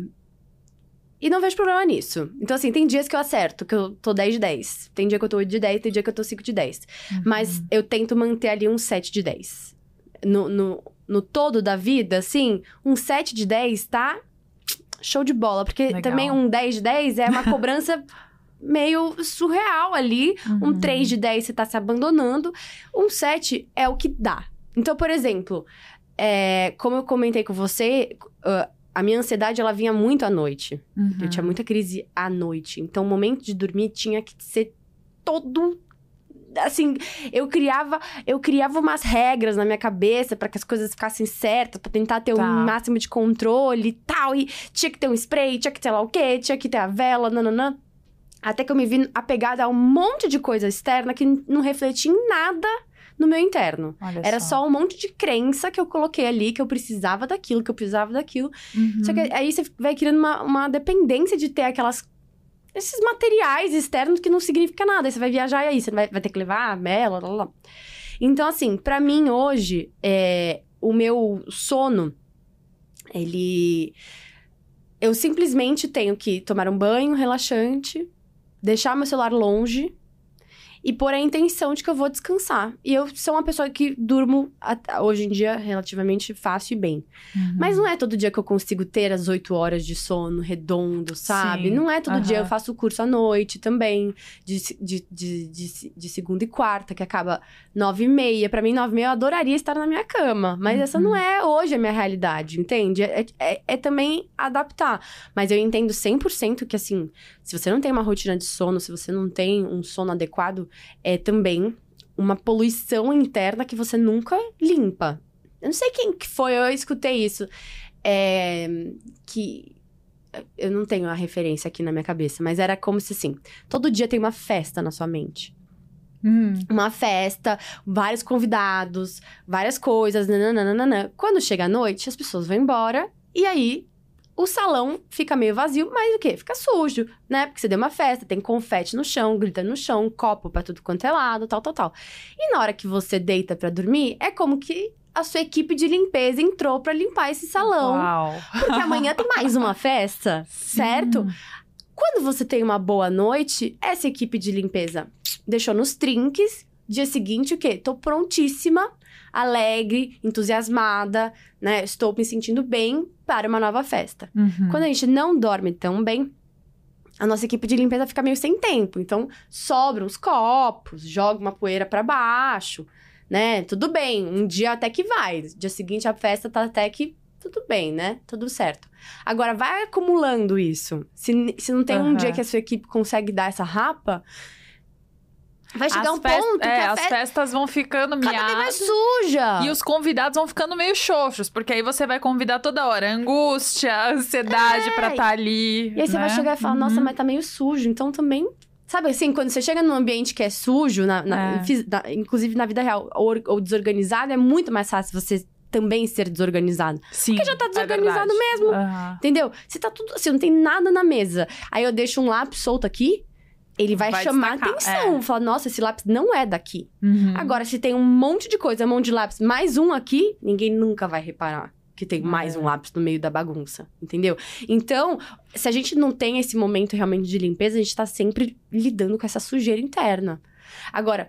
Speaker 3: E não vejo problema nisso. Então, assim, tem dias que eu acerto, que eu tô 10 de 10. Tem dia que eu tô 8 de 10, tem dia que eu tô 5 de 10.
Speaker 2: Uhum.
Speaker 3: Mas eu tento manter ali um 7 de 10. No, no, no todo da vida, assim, um 7 de 10 tá show de bola. Porque
Speaker 2: Legal.
Speaker 3: também um 10 de 10 é uma <laughs> cobrança meio surreal ali. Um
Speaker 2: Uhum.
Speaker 3: 3 de 10 você tá se abandonando. Um 7 é o que dá. Então, por exemplo, é, como eu comentei com você, ah, a minha ansiedade ela vinha muito à noite.
Speaker 2: Uhum.
Speaker 3: Eu tinha muita crise à noite. Então, o momento de dormir tinha que ser todo. Assim, eu criava, eu criava umas regras na minha cabeça para que as coisas ficassem certas, para tentar ter
Speaker 2: Tá.
Speaker 3: um máximo de controle e tal. E tinha que ter um spray, tinha que ter lá o quê, tinha que ter a vela, nananã. Até que eu me vi apegada a um monte de coisa externa que não refletia em nada no meu interno.
Speaker 2: Olha
Speaker 3: Era só um monte de crença que eu coloquei ali, que eu precisava daquilo, que eu precisava daquilo.
Speaker 2: Uhum.
Speaker 3: Só que aí você vai criando uma, uma dependência de ter aquelas. Esses materiais externos que não significa nada. Aí você vai viajar e aí você vai, vai ter que levar a mela, lá, lá, lá. Então, assim, pra mim hoje, é, o meu sono, ele. Eu simplesmente tenho que tomar um banho relaxante, deixar meu celular longe e pôr a intenção de que eu vou descansar. E eu sou uma pessoa que durmo hoje em dia relativamente fácil e bem.
Speaker 2: Uhum.
Speaker 3: Mas não é todo dia que eu consigo ter as oito horas de sono redondo, sabe?
Speaker 2: Sim.
Speaker 3: Não é todo dia.
Speaker 2: Aham.
Speaker 3: Eu faço curso à noite também, de, de, de, de, de segunda e quarta, que acaba nove e meia. Pra mim, nove e meia, eu adoraria estar na minha cama. Mas essa
Speaker 2: Uhum.
Speaker 3: não é hoje a minha realidade, entende? É, é, é também adaptar. Mas eu entendo 100% que, assim, se você não tem uma rotina de sono, se você não tem um sono adequado, é também uma poluição interna que você nunca limpa. Eu não sei quem que foi, eu escutei isso. É, que. Eu não tenho a referência aqui na minha cabeça, mas era como se assim: todo dia tem uma festa na sua mente.
Speaker 2: Hum.
Speaker 3: Uma festa, vários convidados, várias coisas, nananana. Quando chega a noite, as pessoas vão embora e aí o salão fica meio vazio, mas o quê? Fica sujo, né? Porque você deu uma festa, tem confete no chão, grita no chão, copo pra tudo quanto é lado, tal, tal, tal. E na hora que você deita pra dormir, é como que a sua equipe de limpeza entrou pra limpar esse salão.
Speaker 2: Uau.
Speaker 3: Porque amanhã tem mais uma festa, <laughs> certo?
Speaker 2: Sim.
Speaker 3: Quando você tem uma boa noite, essa equipe de limpeza deixou nos trinques. Dia seguinte, o quê? Tô prontíssima, alegre, entusiasmada, né? Estou me sentindo bem para uma nova festa.
Speaker 2: Uhum.
Speaker 3: Quando a gente não dorme tão bem, a nossa equipe de limpeza fica meio sem tempo. Então, sobram os copos, joga uma poeira para baixo, né? Tudo bem, um dia até que vai. Dia seguinte a festa tá até que tudo bem, né? Tudo certo. Agora, vai acumulando isso. Se, se não tem um
Speaker 2: Aham.
Speaker 3: dia que a sua equipe consegue dar essa rapa, vai chegar
Speaker 2: As
Speaker 3: um
Speaker 2: fest-
Speaker 3: ponto
Speaker 2: é, as
Speaker 3: festa
Speaker 2: festas vão ficando
Speaker 3: cada vez mais
Speaker 2: miadas.
Speaker 3: suja.
Speaker 2: E os convidados vão ficando meio xoxos, porque aí você vai convidar toda hora. Angústia, ansiedade
Speaker 3: É.
Speaker 2: pra estar ali.
Speaker 3: E aí você vai
Speaker 2: né?
Speaker 3: chegar e falar,
Speaker 2: Uhum.
Speaker 3: nossa, mas tá meio sujo. Então também. Sabe assim, quando você chega num ambiente que é sujo, na, na-
Speaker 2: É.
Speaker 3: na- inclusive na vida real, ou, ou desorganizado, é muito mais fácil você também ser desorganizado.
Speaker 2: Sim,
Speaker 3: Porque já tá
Speaker 2: é
Speaker 3: desorganizado
Speaker 2: verdade.
Speaker 3: mesmo.
Speaker 2: Aham.
Speaker 3: Entendeu? Se tá tudo assim, não tem nada na mesa. Aí eu deixo um lápis solto aqui, ele vai,
Speaker 2: Vai
Speaker 3: chamar
Speaker 2: destacar,
Speaker 3: atenção. Falar, nossa, esse lápis não é daqui.
Speaker 2: Uhum.
Speaker 3: Agora, se tem um monte de coisa, um monte de lápis, mais um aqui, ninguém nunca vai reparar que tem mais
Speaker 2: É.
Speaker 3: um lápis no meio da bagunça, entendeu? Então, se a gente não tem esse momento realmente de limpeza, a gente tá sempre lidando com essa sujeira interna. Agora,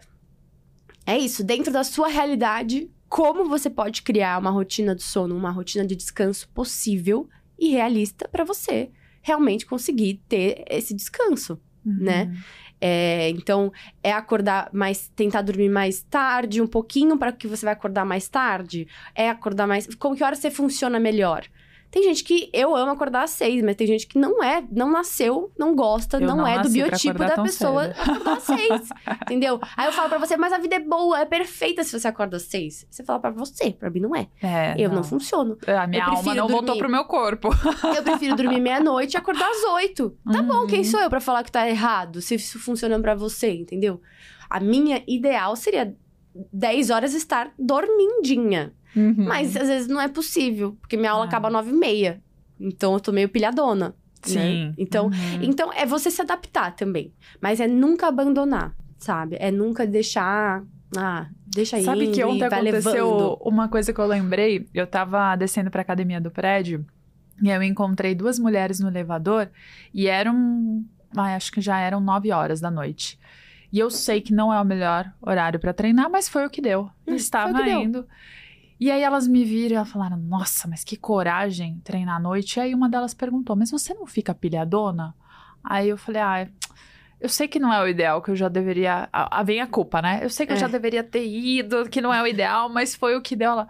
Speaker 3: é isso, dentro da sua realidade, como você pode criar uma rotina de sono, uma rotina de descanso possível e realista pra você realmente conseguir ter esse descanso.
Speaker 2: Uhum.
Speaker 3: né? É, então, é acordar mais, tentar dormir mais tarde, um pouquinho para que você vai acordar mais tarde. É acordar mais. Como que hora você funciona melhor? Tem gente que eu amo acordar às seis, mas tem gente que não é, não nasceu, não gosta, não,
Speaker 2: não
Speaker 3: é do biotipo da pessoa
Speaker 2: cedo.
Speaker 3: acordar às seis. <laughs> entendeu? Aí eu falo pra você, mas a vida é boa, é perfeita se você acorda às seis. Você fala pra você, pra mim não é.
Speaker 2: É,
Speaker 3: Eu não, funciono.
Speaker 2: A minha
Speaker 3: Eu
Speaker 2: alma não voltou
Speaker 3: dormir.
Speaker 2: pro meu corpo.
Speaker 3: Eu prefiro dormir <laughs> meia-noite e acordar às oito. Tá bom,
Speaker 2: Uhum.
Speaker 3: quem sou eu pra falar que tá errado? Se isso funciona pra você, entendeu? A minha ideal seria 10 horas estar dormindinha.
Speaker 2: Uhum.
Speaker 3: Mas às vezes não é possível, porque minha aula
Speaker 2: Ah.
Speaker 3: acaba às 9 e meia. Então eu tô meio pilhadona. né?
Speaker 2: Sim.
Speaker 3: Então,
Speaker 2: Uhum.
Speaker 3: então é você se adaptar também. Mas é nunca abandonar, sabe? É nunca deixar. Ah, deixa aí.
Speaker 2: Sabe que ontem
Speaker 3: vai
Speaker 2: aconteceu
Speaker 3: levando.
Speaker 2: uma coisa que eu lembrei? Eu tava descendo pra academia do prédio e eu encontrei duas mulheres no elevador e eram. ai, acho que já eram nove horas da noite. E eu sei que não é o melhor horário pra treinar, mas foi o que deu. Eu
Speaker 3: Hum,
Speaker 2: estava
Speaker 3: que deu.
Speaker 2: E aí elas me viram e falaram: Nossa, mas que coragem treinar à noite. E aí uma delas perguntou: Mas você não fica pilhadona? Aí eu falei: Ah, eu sei que não é o ideal, que eu já deveria. Ah, vem a culpa, né? Eu sei que eu
Speaker 3: É.
Speaker 2: já deveria ter ido, que não é o ideal, mas foi o que deu. Ela.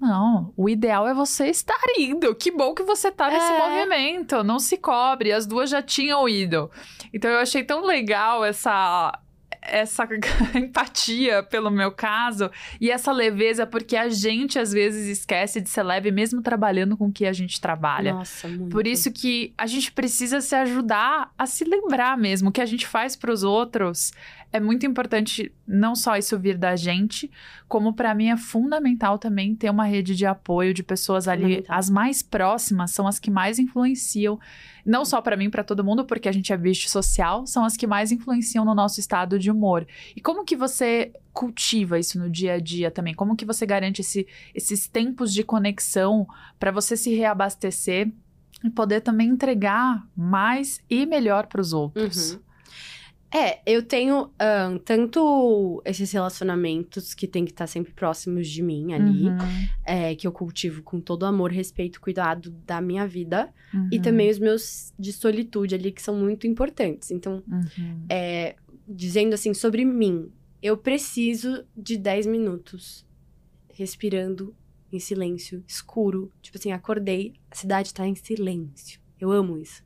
Speaker 2: Não, o ideal é você estar indo. Que bom que você tá nesse
Speaker 3: É.
Speaker 2: movimento. Não se cobre. As duas já tinham ido. Então eu achei tão legal essa essa <laughs> empatia pelo meu caso e essa leveza, porque a gente às vezes esquece de ser leve mesmo trabalhando com o que a gente trabalha.
Speaker 3: Nossa, muito.
Speaker 2: Por isso que a gente precisa se ajudar a se lembrar mesmo o que a gente faz para os outros. É muito importante não só isso vir da gente, como para mim é fundamental também ter uma rede de apoio de pessoas ali, as mais próximas são as que mais influenciam, não só para mim, para todo mundo, porque a gente é bicho social, são as que mais influenciam no nosso estado de humor. E como que você cultiva isso no dia a dia também? Como que você garante esse, esses tempos de conexão para você se reabastecer e poder também entregar mais e melhor para os outros?
Speaker 3: Uhum. É, eu tenho um, tanto esses relacionamentos que tem que estar sempre próximos de mim ali,
Speaker 2: Uhum,
Speaker 3: é, que eu cultivo com todo amor, respeito, cuidado da minha vida, e
Speaker 2: uhum,
Speaker 3: também os meus de solitude ali, que são muito importantes. Então,
Speaker 2: uhum.
Speaker 3: é, dizendo assim sobre mim, eu preciso de 10 minutos respirando em silêncio, escuro. Tipo assim, acordei, a cidade tá em silêncio. Eu amo isso.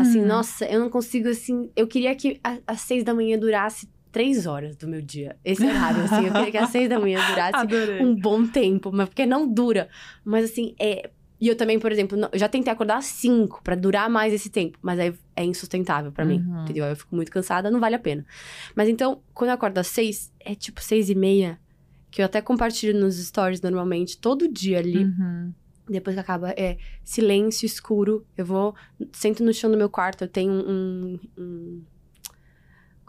Speaker 3: Assim,
Speaker 2: Hum.
Speaker 3: nossa, eu não consigo, assim. Eu queria que a- às seis da manhã durasse três horas do meu dia. Esse horário, assim. Eu queria que às seis da manhã durasse <laughs>
Speaker 2: Adorei.
Speaker 3: um bom tempo, mas porque não dura. Mas assim, é. E eu também, por exemplo, não- já tentei acordar às cinco pra durar mais esse tempo, mas aí é insustentável pra mim,
Speaker 2: Uhum.
Speaker 3: entendeu? Aí eu fico muito cansada, não vale a pena. Mas então, quando eu acordo às seis, é tipo seis e meia, que eu até compartilho nos stories normalmente, todo dia ali.
Speaker 2: Uhum.
Speaker 3: Depois que acaba, é silêncio, escuro. Eu vou, sento no chão do meu quarto, eu tenho um, um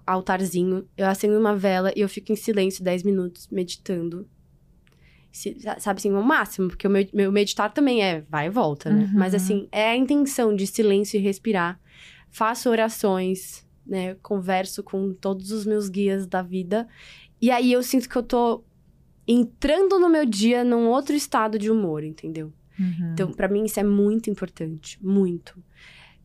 Speaker 3: altarzinho. Eu acendo uma vela e eu fico em silêncio 10 minutos, meditando. Se- sabe assim, o máximo, porque o meu, meu meditar também é vai e volta, né?
Speaker 2: Uhum.
Speaker 3: Mas assim, é a intenção de silêncio e respirar. Faço orações, né? Converso com todos os meus guias da vida. E aí eu sinto que eu tô entrando no meu dia num outro estado de humor, entendeu?
Speaker 2: Uhum.
Speaker 3: Então, pra mim, isso é muito importante. Muito.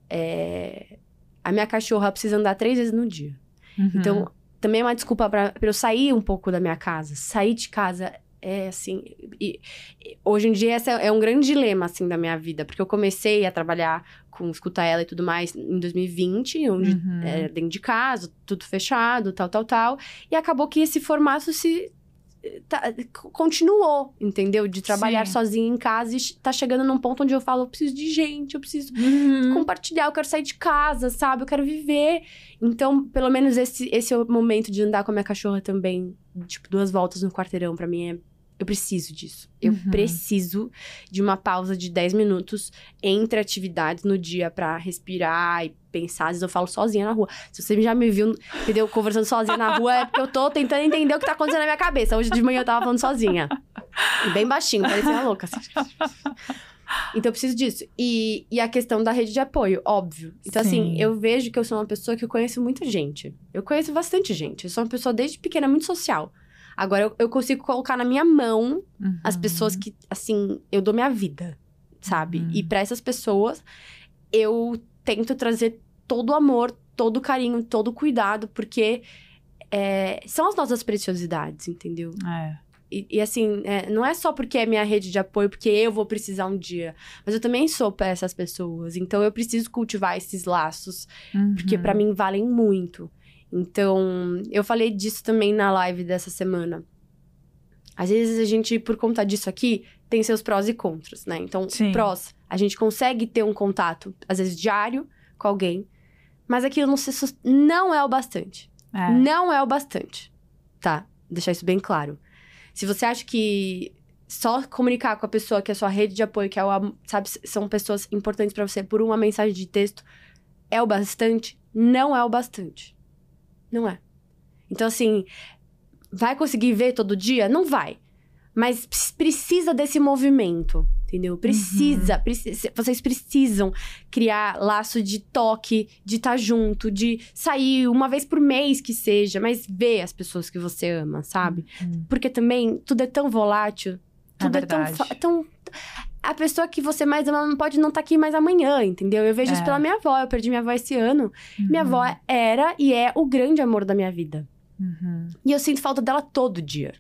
Speaker 3: É, A minha cachorra precisa andar três vezes no dia.
Speaker 2: Uhum.
Speaker 3: Então, também é uma desculpa pra pra eu sair um pouco da minha casa. Sair de casa é assim. e- e hoje em dia, esse é é um grande dilema, assim, da minha vida. Porque eu comecei a trabalhar com escutar ela e tudo mais em 2020, onde
Speaker 2: Uhum.
Speaker 3: era dentro de casa, tudo fechado, tal, tal, tal. E acabou que esse formato se. Tá- continuou, entendeu? De trabalhar
Speaker 2: Sim.
Speaker 3: sozinha em casa e tá chegando num ponto onde eu falo, eu preciso de gente, eu preciso
Speaker 2: Uhum.
Speaker 3: compartilhar, eu quero sair de casa, sabe? Eu quero viver. Então, pelo menos esse, esse é o momento de andar com a minha cachorra também, tipo, duas voltas no quarteirão, pra mim é. Eu preciso disso. Eu
Speaker 2: Uhum.
Speaker 3: preciso de uma pausa de 10 minutos entre atividades no dia pra respirar e pensar. Às vezes eu falo sozinha na rua. Se você já me viu, entendeu, conversando sozinha na rua, é porque eu tô tentando entender o que tá acontecendo na minha cabeça. Hoje de manhã eu tava falando sozinha. E bem baixinho, parecia uma louca. Assim. Então eu preciso disso. E, e a questão da rede de apoio, óbvio. Então,
Speaker 2: Sim.
Speaker 3: assim, eu vejo que eu sou uma pessoa que eu conheço muita gente. Eu conheço bastante gente. Eu sou uma pessoa desde pequena muito social. Agora eu, eu consigo colocar na minha mão
Speaker 2: Uhum.
Speaker 3: as pessoas que, assim, eu dou minha vida, sabe?
Speaker 2: Uhum.
Speaker 3: E pra essas pessoas, eu tento trazer todo o amor, todo o carinho, todo o cuidado, porque é, são as nossas preciosidades, entendeu?
Speaker 2: É.
Speaker 3: E, e, assim, é, não é só porque é minha rede de apoio, porque eu vou precisar um dia. Mas eu também sou pra essas pessoas. Então eu preciso cultivar esses laços, porque
Speaker 2: Uhum.
Speaker 3: pra mim valem muito. Então, eu falei disso também na live dessa semana. Às vezes a gente, por conta disso aqui, tem seus prós e contras, né? Então,
Speaker 2: Sim.
Speaker 3: prós, a gente consegue ter um contato, às vezes diário, com alguém, mas aquilo não, se não é o bastante.
Speaker 2: É.
Speaker 3: Não é o bastante, tá? Deixar isso bem claro. Se você acha que só comunicar com a pessoa que é a sua rede de apoio, que é o, sabe, são pessoas importantes pra você por uma mensagem de texto, é o bastante? Não é o bastante. Não é. Então, assim, vai conseguir ver todo dia? Não vai. Mas precisa desse movimento, entendeu? Precisa, preci- vocês precisam criar laço de toque, de estar junto, de sair uma vez por mês que seja, mas ver as pessoas que você ama, sabe?
Speaker 2: Uhum.
Speaker 3: Porque também tudo é tão volátil, tudo é, tão,
Speaker 2: verdade.
Speaker 3: fa- tão. A pessoa que você mais ama não pode não estar aqui mais amanhã, entendeu? Eu vejo isso
Speaker 2: É.
Speaker 3: pela minha avó. Eu perdi minha avó esse ano. Minha
Speaker 2: Uhum.
Speaker 3: avó era e é o grande amor da minha vida.
Speaker 2: Uhum.
Speaker 3: E eu sinto falta dela todo dia.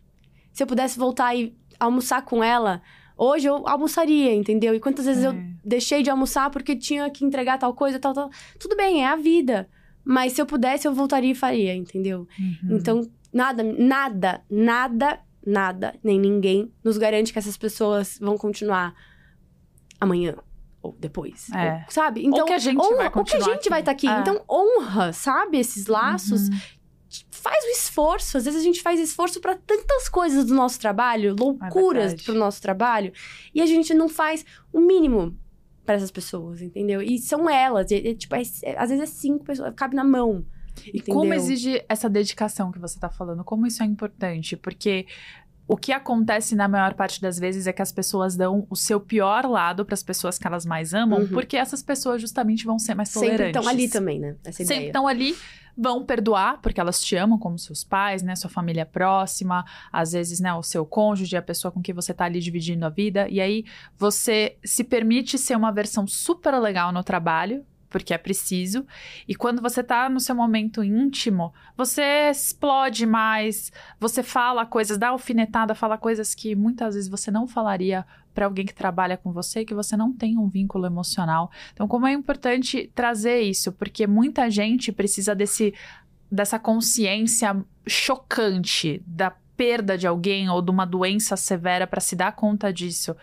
Speaker 3: Se eu pudesse voltar e almoçar com ela, hoje eu almoçaria, entendeu? E quantas vezes eu
Speaker 2: É.
Speaker 3: deixei de almoçar porque tinha que entregar tal coisa, tal, tal. Tudo bem, é a vida. Mas se eu pudesse, eu voltaria e faria, entendeu?
Speaker 2: Uhum.
Speaker 3: Então, nada, nada, nada, nada, nem ninguém nos garante que essas pessoas vão continuar amanhã ou depois.
Speaker 2: É.
Speaker 3: ou- sabe? Então,
Speaker 2: que a gente
Speaker 3: honra-
Speaker 2: vai
Speaker 3: ou que a
Speaker 2: continuar
Speaker 3: gente vai estar aqui.
Speaker 2: aqui. É.
Speaker 3: Então, honra, sabe? Esses laços.
Speaker 2: Uhum.
Speaker 3: Faz o esforço. Às vezes a gente faz esforço pra tantas coisas do nosso trabalho, loucuras
Speaker 2: É verdade.
Speaker 3: pro nosso trabalho, e a gente não faz o mínimo pra essas pessoas, entendeu? E são elas. E, e, tipo, é- é- às vezes é cinco pessoas, cabe na mão.
Speaker 2: E
Speaker 3: entendeu?
Speaker 2: como exige essa dedicação que você tá falando? Como isso é importante? Porque o que acontece na maior parte das vezes é que as pessoas dão o seu pior lado para as pessoas que elas mais amam,
Speaker 3: Uhum.
Speaker 2: porque essas pessoas justamente vão ser mais
Speaker 3: Sempre
Speaker 2: tolerantes.
Speaker 3: estão ali também, né? Essa
Speaker 2: Sempre
Speaker 3: ideia.
Speaker 2: estão ali, vão perdoar, porque elas te amam como seus pais, né? Sua família próxima, às vezes, né, o seu cônjuge, a pessoa com quem você tá ali dividindo a vida. E aí você se permite ser uma versão super legal no trabalho. Porque é preciso. E quando você tá no seu momento íntimo, você explode mais, você fala coisas, dá alfinetada, fala coisas que muitas vezes você não falaria para alguém que trabalha com você, que você não tem um vínculo emocional. Então, como é importante trazer isso, porque muita gente precisa desse dessa consciência chocante da perda de alguém ou de uma doença severa para se dar conta disso.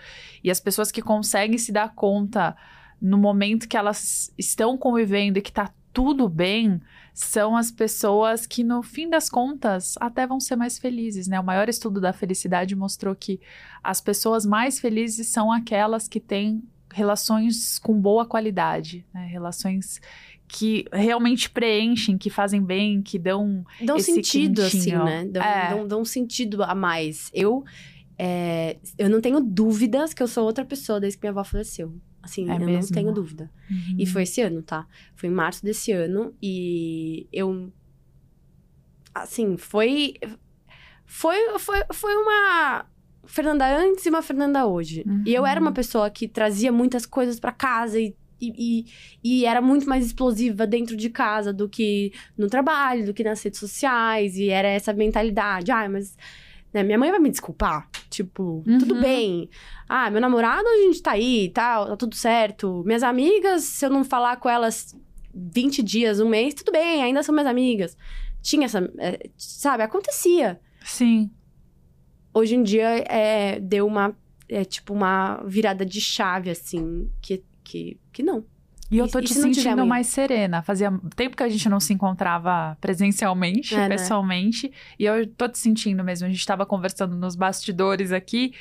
Speaker 2: E as pessoas que conseguem se dar conta no momento que elas estão convivendo e que tá tudo bem, são as pessoas que no fim das contas até vão ser mais felizes, né? O maior estudo da felicidade mostrou que as pessoas mais felizes são aquelas que têm relações com boa qualidade, né? Relações que realmente preenchem, que fazem bem, que dão
Speaker 3: Dão sentido, assim,
Speaker 2: quentinho.
Speaker 3: né? Dão,
Speaker 2: É.
Speaker 3: dão, dão um sentido a mais. Eu, é, eu não tenho dúvidas que eu sou outra pessoa desde que minha avó faleceu. Assim,
Speaker 2: É
Speaker 3: eu
Speaker 2: mesmo?
Speaker 3: não tenho dúvida. E foi esse ano, tá? Foi em março desse ano. E eu. Assim, foi. Foi, foi, foi uma. Fernanda antes e uma Fernanda hoje. E eu era
Speaker 2: Uhum.
Speaker 3: uma pessoa que trazia muitas coisas pra casa e, e, e, e era muito mais explosiva dentro de casa do que no trabalho, do que nas redes sociais. E era essa mentalidade. Ah, mas. Né, minha mãe vai me desculpar. Tipo, tudo
Speaker 2: Uhum.
Speaker 3: bem. Ah, meu namorado, a gente tá aí e tal, tá tudo certo. Minhas amigas, se eu não falar com elas 20 dias, um mês, tudo bem, ainda são minhas amigas. Tinha essa. é, sabe, acontecia.
Speaker 2: Sim.
Speaker 3: Hoje em dia, é, deu uma. É tipo uma virada de chave, assim, que, que, que não.
Speaker 2: E eu tô
Speaker 3: e
Speaker 2: te sentindo mais serena. Fazia tempo que a gente não se encontrava presencialmente,
Speaker 3: É, né?
Speaker 2: pessoalmente. E eu tô te sentindo mesmo. A gente tava conversando nos bastidores aqui.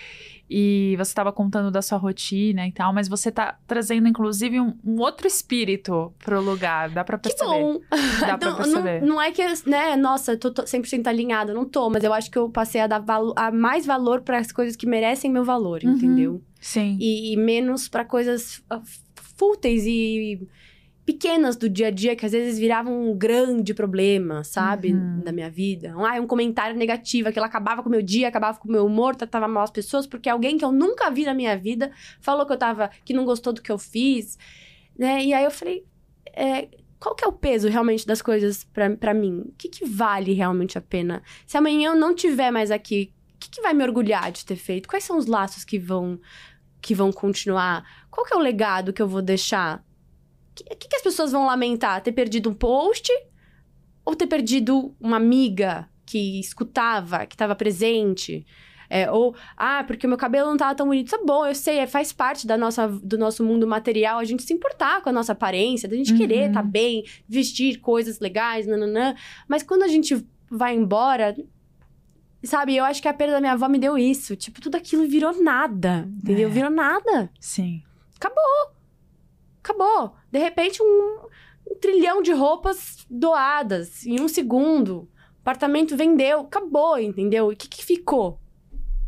Speaker 2: E você tava contando da sua rotina e tal. Mas você tá trazendo, inclusive, um, um outro espírito pro lugar. Dá pra
Speaker 3: Que
Speaker 2: perceber.
Speaker 3: bom!
Speaker 2: Dá pra <laughs>
Speaker 3: não,
Speaker 2: perceber.
Speaker 3: não, não é que, né, nossa, tô, tô 100% alinhada, não tô, mas eu acho que eu passei a dar valo, a mais valor para as coisas que merecem meu valor,
Speaker 2: Uhum.
Speaker 3: entendeu?
Speaker 2: Sim.
Speaker 3: e, e menos pra coisas ah, fúteis e pequenas do dia a dia que às vezes viravam um grande problema, sabe,
Speaker 2: Uhum.
Speaker 3: da minha vida. Um, ah, um comentário negativo, aquilo acabava com o meu dia, acabava com o meu humor, tratava mal as pessoas porque alguém que eu nunca vi na minha vida falou que eu tava que não gostou do que eu fiz, né? E aí eu falei, é, qual que é o peso realmente das coisas pra, pra mim? O que, que vale realmente a pena? Se amanhã eu não tiver mais aqui, o que, que vai me orgulhar de ter feito? Quais são os laços que vão que vão continuar? Qual que é o legado que eu vou deixar? O que, que, que as pessoas vão lamentar? Ter perdido um post? Ou ter perdido uma amiga que escutava, que estava presente? É, ou, ah, porque o meu cabelo não tava tão bonito. Tá bom, eu sei, é, faz parte da nossa, do nosso mundo material a gente se importar com a nossa aparência, da gente
Speaker 2: Uhum.
Speaker 3: querer estar bem, vestir coisas legais, nananã. Mas quando a gente vai embora, sabe, eu acho que a perda da minha avó me deu isso. Tipo, tudo aquilo virou nada, entendeu?
Speaker 2: É.
Speaker 3: Virou nada.
Speaker 2: Sim.
Speaker 3: Acabou. De repente, um, um trilhão de roupas doadas em um segundo. O apartamento vendeu, acabou, entendeu? E o que, que ficou?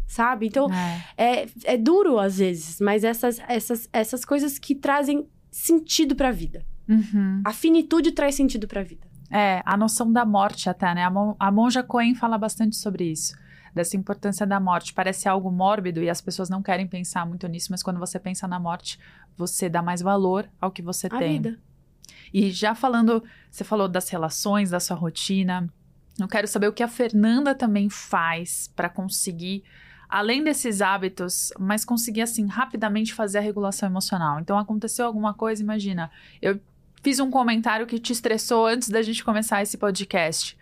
Speaker 3: Sabe? Então,
Speaker 2: É.
Speaker 3: é, é duro às vezes, mas essas, essas, essas coisas que trazem sentido pra vida.
Speaker 2: Uhum.
Speaker 3: A finitude traz sentido pra vida.
Speaker 2: É, a noção da morte até, né? A, Mon- a Monja Coen fala bastante sobre isso. Dessa importância da morte. Parece algo mórbido e as pessoas não querem pensar muito nisso, mas quando você pensa na morte, você dá mais valor ao que você
Speaker 3: A
Speaker 2: tem.
Speaker 3: vida.
Speaker 2: E já falando, você falou das relações, da sua rotina. Eu quero saber o que a Fernanda também faz para conseguir, além desses hábitos, mas conseguir assim rapidamente fazer a regulação emocional. Então aconteceu alguma coisa, imagina, eu fiz um comentário que te estressou antes da gente começar esse podcast.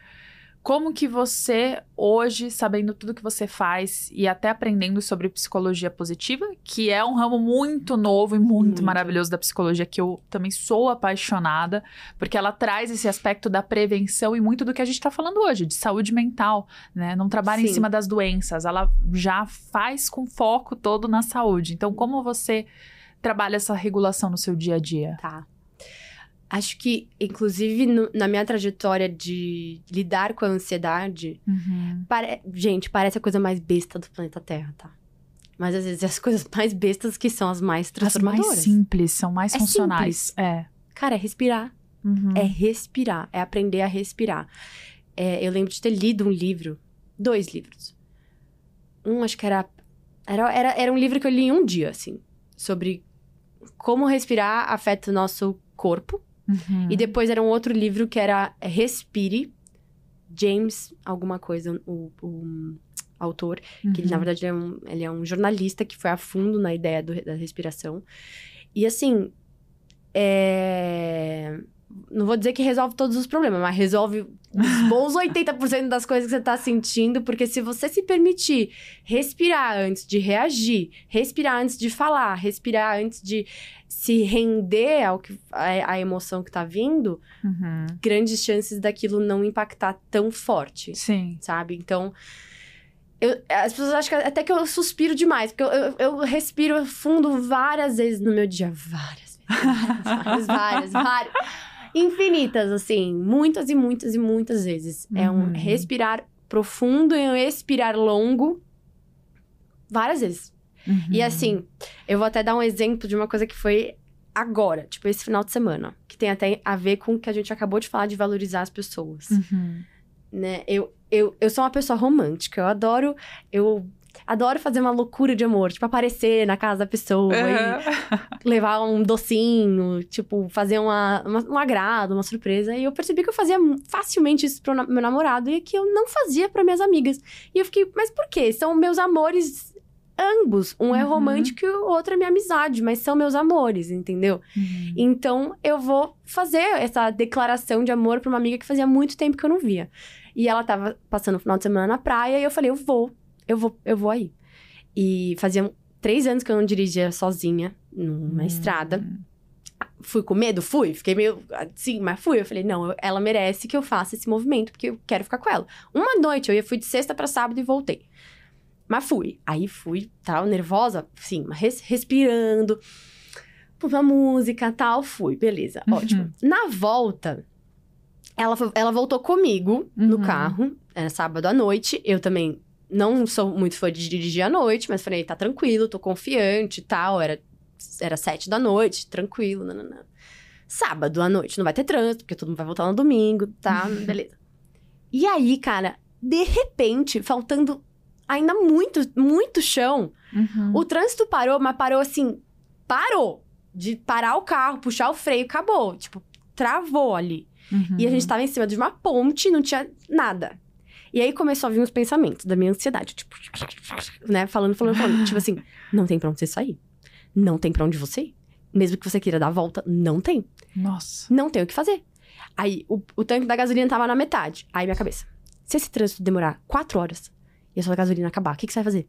Speaker 2: Como que você, hoje, sabendo tudo que você faz e até aprendendo sobre psicologia positiva, que é um ramo muito novo e muito,
Speaker 3: Muito.
Speaker 2: maravilhoso da psicologia, que eu também sou apaixonada, porque ela traz esse aspecto da prevenção e muito do que a gente está falando hoje, de saúde mental, né? Não trabalha em
Speaker 3: Sim.
Speaker 2: cima das doenças, ela já faz com foco todo na saúde. Então, como você trabalha essa regulação no seu dia a dia?
Speaker 3: Tá. Acho que, inclusive, no- na minha trajetória de lidar com a ansiedade, pare- gente, parece a coisa mais besta do planeta Terra, tá? Mas às vezes as coisas mais bestas que são as mais
Speaker 2: As
Speaker 3: transformadoras.
Speaker 2: mais simples, são mais
Speaker 3: É
Speaker 2: funcionais. É.
Speaker 3: Cara, é respirar.
Speaker 2: Uhum.
Speaker 3: É respirar. É aprender a respirar. É, eu lembro de ter lido um livro, dois livros. Um, acho que era, era. Era era um livro que eu li em um dia, assim. Sobre como respirar afeta o nosso corpo.
Speaker 2: Uhum.
Speaker 3: E depois era um outro livro que era Respire, James, alguma coisa, o, o autor. Que ele, na
Speaker 2: Uhum.
Speaker 3: verdade, ele é, um, ele é um jornalista que foi a fundo na ideia do- da respiração. E assim, é... não vou dizer que resolve todos os problemas, mas resolve os <laughs> bons 80% das coisas que você tá sentindo, porque se você se permitir respirar antes de reagir, respirar antes de falar, respirar antes de se render ao que a, a emoção que tá vindo,
Speaker 2: Uhum.
Speaker 3: grandes chances daquilo não impactar tão forte
Speaker 2: Sim.
Speaker 3: sabe? Então, eu- as pessoas acham que até que eu suspiro demais, porque eu, eu, eu respiro fundo várias vezes no meu dia. Várias vezes. <laughs> Várias, várias, várias. Infinitas, assim. Muitas e muitas e muitas vezes. É um
Speaker 2: Uhum.
Speaker 3: respirar profundo e um expirar longo. Várias vezes.
Speaker 2: Uhum.
Speaker 3: E assim, eu vou até dar um exemplo de uma coisa que foi agora, tipo, esse final de semana. Que tem até a ver com o que a gente acabou de falar de valorizar as pessoas
Speaker 2: Uhum.
Speaker 3: né? Eu, eu, eu sou uma pessoa romântica. Eu adoro. Eu adoro fazer uma loucura de amor. Tipo, aparecer na casa da pessoa e <laughs> levar um docinho. Tipo, fazer uma, uma- um agrado, uma surpresa. E eu percebi que eu fazia facilmente isso pro meu namorado e que eu não fazia para minhas amigas. E eu fiquei, mas por quê? São meus amores. Ambos. Um é
Speaker 2: Uhum.
Speaker 3: romântico e o outro é minha amizade, mas são meus amores, entendeu?
Speaker 2: Uhum.
Speaker 3: Então, eu vou fazer essa declaração de amor pra uma amiga que fazia muito tempo que eu não via. E ela tava passando o final de semana na praia e eu falei, eu vou, eu vou, eu vou aí. E fazia três anos que eu não dirigia sozinha numa
Speaker 2: Hum.
Speaker 3: estrada. Fui com medo? Fui. Fiquei meio assim, mas fui. Eu falei, não, ela merece que eu faça esse movimento, porque eu quero ficar com ela. Uma noite, eu ia, fui de sexta pra sábado e voltei. Mas fui. Aí fui, tal, nervosa, sim, res- respirando. Pus uma música, tal, fui. Beleza,
Speaker 2: Uhum.
Speaker 3: ótimo. Na volta, ela, ela voltou comigo no
Speaker 2: Uhum.
Speaker 3: carro. Era sábado à noite. Eu também não sou muito fã de dirigir à noite, mas falei, tá tranquilo, tô confiante e tal. Era, era sete da noite, tranquilo, nananã. Sábado à noite, não vai ter trânsito, porque todo mundo vai voltar no domingo, tá? <laughs> Beleza. E aí, cara, de repente, faltando ainda muito, muito chão,
Speaker 2: Uhum.
Speaker 3: o trânsito parou, mas parou assim, parou. De parar o carro, puxar o freio, acabou. Tipo, travou ali.
Speaker 2: Uhum.
Speaker 3: E a gente tava em cima de uma ponte, não tinha nada. E aí começou a vir os pensamentos da minha ansiedade, tipo, né? Falando, falando, falando. tipo assim, não tem pra onde você sair. Não tem pra onde você ir. Mesmo que você queira dar a volta, não tem.
Speaker 2: Nossa.
Speaker 3: Não tem o que fazer. Aí o, o tanque da gasolina tava na metade. Aí minha cabeça. Se esse trânsito demorar quatro horas e a sua gasolina acabar, o que, que você vai fazer?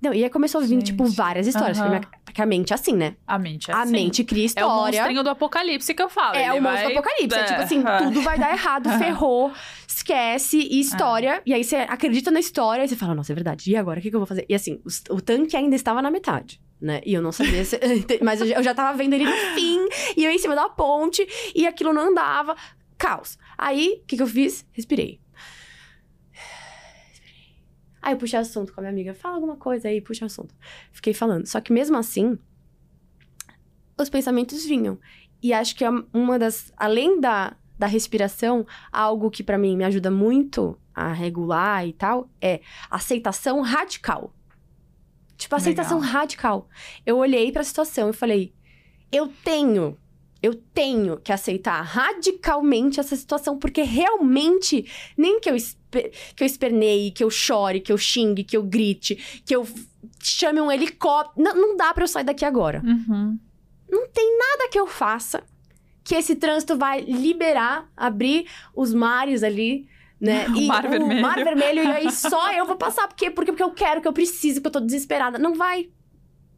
Speaker 3: Não, e aí começou a vir,
Speaker 2: Gente.
Speaker 3: tipo, várias histórias.
Speaker 2: Aham.
Speaker 3: Porque, a mente é assim, né?
Speaker 2: A mente é
Speaker 3: a
Speaker 2: assim.
Speaker 3: mente cria
Speaker 2: É o
Speaker 3: história.
Speaker 2: monstrinho do apocalipse que eu falo.
Speaker 3: É o monstro
Speaker 2: vai-
Speaker 3: do apocalipse. É,
Speaker 2: É,
Speaker 3: tipo assim,
Speaker 2: é. <laughs>
Speaker 3: tudo vai dar errado, <laughs> ferrou, esquece, e história. E aí você acredita na história e você fala, nossa, é verdade. E agora, o que, que eu vou fazer? E assim, os- o, tanque ainda estava na metade. Né? E eu não sabia se... <laughs> Mas eu já- eu já tava vendo ele no fim, e eu em cima da ponte, e aquilo não andava. Caos. Aí, o que, que eu fiz? Respirei. Aí eu puxei assunto com a minha amiga. Fala alguma coisa aí, puxa assunto. Fiquei falando. Só que mesmo assim, os pensamentos vinham. E acho que é uma das. Além da, da respiração, algo que pra mim me ajuda muito a regular e tal é aceitação radical. Tipo, aceitação
Speaker 2: Legal.
Speaker 3: radical. Eu olhei pra situação e falei: eu tenho. Eu tenho que aceitar radicalmente essa situação, porque realmente, nem que eu, que eu esperneie, que eu chore, que eu xingue, que eu grite, que eu chame um helicóptero. Não, não dá pra eu sair daqui agora
Speaker 2: Uhum.
Speaker 3: nada que eu faça que esse trânsito vai liberar, abrir os mares ali, né? <laughs>
Speaker 2: O mar vermelho.
Speaker 3: mar vermelho, e aí só eu vou passar. Por quê? Porque, porque eu quero, que eu preciso, porque eu tô desesperada. Não vai,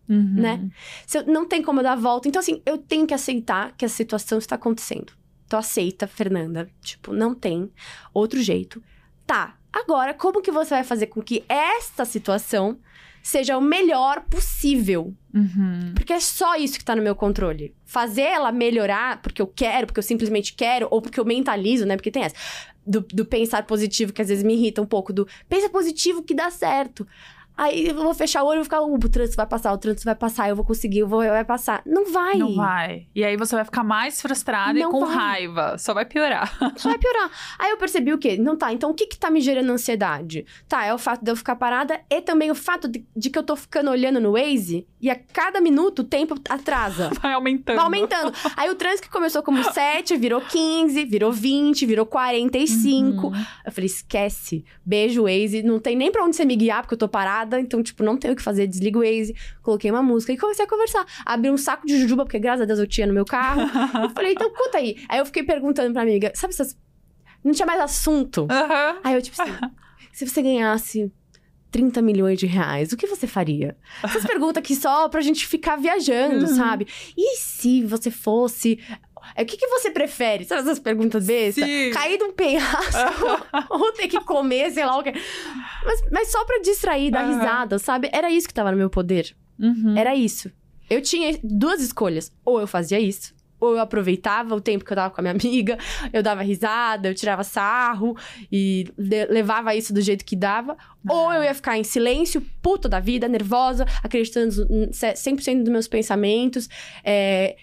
Speaker 2: Uhum.
Speaker 3: né? Se eu- não tem como eu dar a volta. Então, assim, eu tenho que aceitar que a situação está acontecendo. Então, aceita, Fernanda. Tipo, não tem outro jeito. Tá, agora, como que você vai fazer com que esta situação seja o melhor possível?
Speaker 2: Uhum.
Speaker 3: Porque é só isso que tá no meu controle. Fazer ela melhorar porque eu quero, porque eu simplesmente quero, ou porque eu mentalizo, né? Porque tem essa. Do, do pensar positivo, que às vezes me irrita um pouco, do pensa positivo que dá certo. Aí eu vou fechar o olho e vou ficar, "Uh, o trânsito vai passar, o trânsito vai passar, eu vou conseguir, eu vou, vai passar. Não vai.
Speaker 2: Não vai. E aí você vai ficar mais frustrada e com
Speaker 3: vai.
Speaker 2: raiva. Só vai piorar.
Speaker 3: Só vai piorar. Aí eu percebi o quê? Não tá, então o que que tá me gerando ansiedade? Tá, é o fato de eu ficar parada e também o fato de, de que eu tô ficando olhando no Waze e a cada minuto o tempo atrasa. <laughs>
Speaker 2: Vai aumentando.
Speaker 3: Vai aumentando. Aí o trânsito que começou como <laughs> 7, virou 15, virou 20, virou 45.
Speaker 2: Uhum.
Speaker 3: Eu falei, esquece. Beijo, Waze. Não tem nem pra onde você me guiar, porque eu tô parada. Então, tipo, não tenho o que fazer. Desligo o Waze. Coloquei uma música e comecei a conversar. Abri um saco de jujuba, porque graças a Deus eu tinha no meu carro. <laughs> eu falei, então conta aí. Aí eu fiquei perguntando pra amiga, sabe essas... Não tinha mais assunto.
Speaker 2: Aham.
Speaker 3: Aí eu, tipo assim, <laughs> se você ganhasse 30 milhões de reais, o que você faria? Essas perguntas aqui só pra gente ficar viajando,
Speaker 2: Uhum.
Speaker 3: sabe? E se você fosse. É, O que, que você prefere? Sabe essas perguntas?
Speaker 2: Sim.
Speaker 3: Cair de um penhasco <laughs> ou ter que comer, sei lá o quê. Mas, mas só pra distrair, dar
Speaker 2: Aham.
Speaker 3: risada, sabe? Era isso que tava no meu poder.
Speaker 2: Uhum.
Speaker 3: Era isso. Eu tinha duas escolhas. Ou eu fazia isso, ou eu aproveitava o tempo que eu tava com a minha amiga, eu dava risada, eu tirava sarro e levava isso do jeito que dava. Ou eu ia ficar em silêncio, puta da vida, nervosa, acreditando em 100% dos meus pensamentos, é,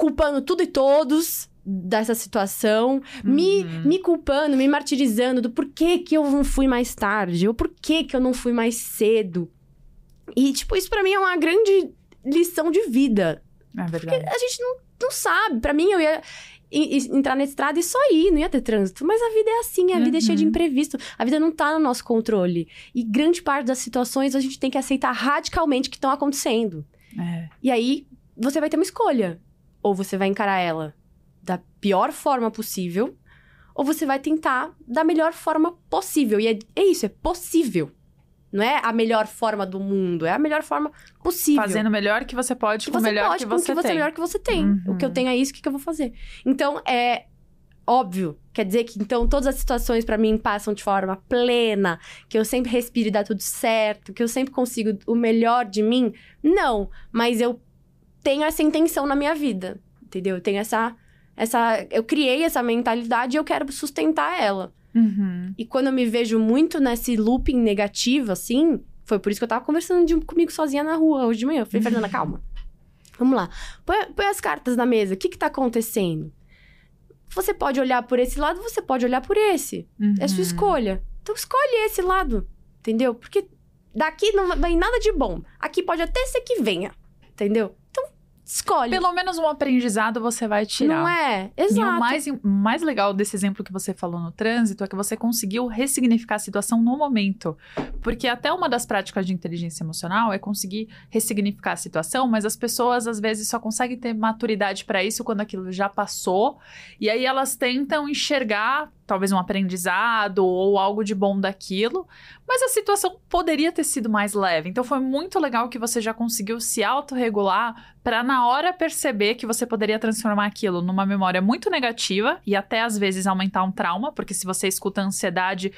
Speaker 3: culpando tudo e todos dessa situação, me,
Speaker 2: Uhum.
Speaker 3: me culpando, me martirizando do porquê que eu não fui mais tarde, ou porquê que eu não fui mais cedo. E, tipo, isso pra mim é uma grande lição de vida.
Speaker 2: É verdade.
Speaker 3: A gente não, não sabe. Pra mim, eu ia entrar na estrada e só ir, não ia ter trânsito. Mas a vida é assim, a vida é cheia de
Speaker 2: Uhum.
Speaker 3: imprevisto. A vida não tá no nosso controle. E grande parte das situações a gente tem que aceitar radicalmente que estão acontecendo.
Speaker 2: É.
Speaker 3: E aí, você vai ter uma escolha. Ou você vai encarar ela da pior forma possível, ou você vai tentar da melhor forma possível. E é, é isso, é possível. Não é a melhor forma do mundo, é a melhor forma possível.
Speaker 2: Fazendo o melhor que você pode
Speaker 3: que
Speaker 2: com o melhor
Speaker 3: pode,
Speaker 2: que
Speaker 3: com
Speaker 2: você
Speaker 3: que você
Speaker 2: tem.
Speaker 3: melhor que você tem.
Speaker 2: Uhum.
Speaker 3: O que eu tenho é isso, o que, que eu vou fazer? Então, é óbvio. Quer dizer que, então, todas as situações pra mim passam de forma plena, que eu sempre respiro e dá tudo certo, que eu sempre consigo o melhor de mim? Não, mas eu tenho essa intenção na minha vida, entendeu? Eu tenho essa... essa eu criei essa mentalidade e eu quero sustentar ela.
Speaker 2: Uhum.
Speaker 3: E quando eu me vejo muito nesse looping negativo, assim, foi por isso que eu tava conversando de- comigo sozinha na rua hoje de manhã. Eu falei, Fernanda, calma. Vamos lá. Põe, põe as cartas na mesa. O que que tá acontecendo? Você pode olhar por esse lado, você pode olhar por esse. É sua
Speaker 2: Uhum.
Speaker 3: escolha. Então escolhe esse lado, entendeu? Porque daqui não vem nada de bom. Aqui pode até ser que venha, entendeu? Escolhe.
Speaker 2: Pelo menos um aprendizado você vai tirar.
Speaker 3: Não é?
Speaker 2: E
Speaker 3: Exato.
Speaker 2: o mais, mais legal desse exemplo que você falou no trânsito é que você conseguiu ressignificar a situação no momento. Porque até uma das práticas de inteligência emocional é conseguir ressignificar a situação, mas as pessoas às vezes só conseguem ter maturidade para isso quando aquilo já passou. E aí elas tentam enxergar talvez um aprendizado ou algo de bom daquilo, mas a situação poderia ter sido mais leve. Então foi muito legal que você já conseguiu se autorregular para na hora perceber que você poderia transformar aquilo numa memória muito negativa e até às vezes aumentar um trauma, porque se você escuta ansiedade,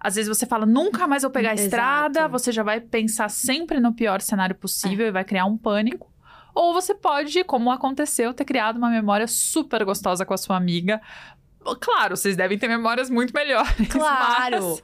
Speaker 2: às vezes você fala nunca mais vou pegar a
Speaker 3: Exato.
Speaker 2: estrada, você já vai pensar sempre no pior cenário possível e vai criar um pânico. Ou você pode, como aconteceu, ter criado uma memória super gostosa com a sua amiga. Claro, vocês devem ter memórias muito melhores. <laughs>
Speaker 3: Claro.
Speaker 2: mas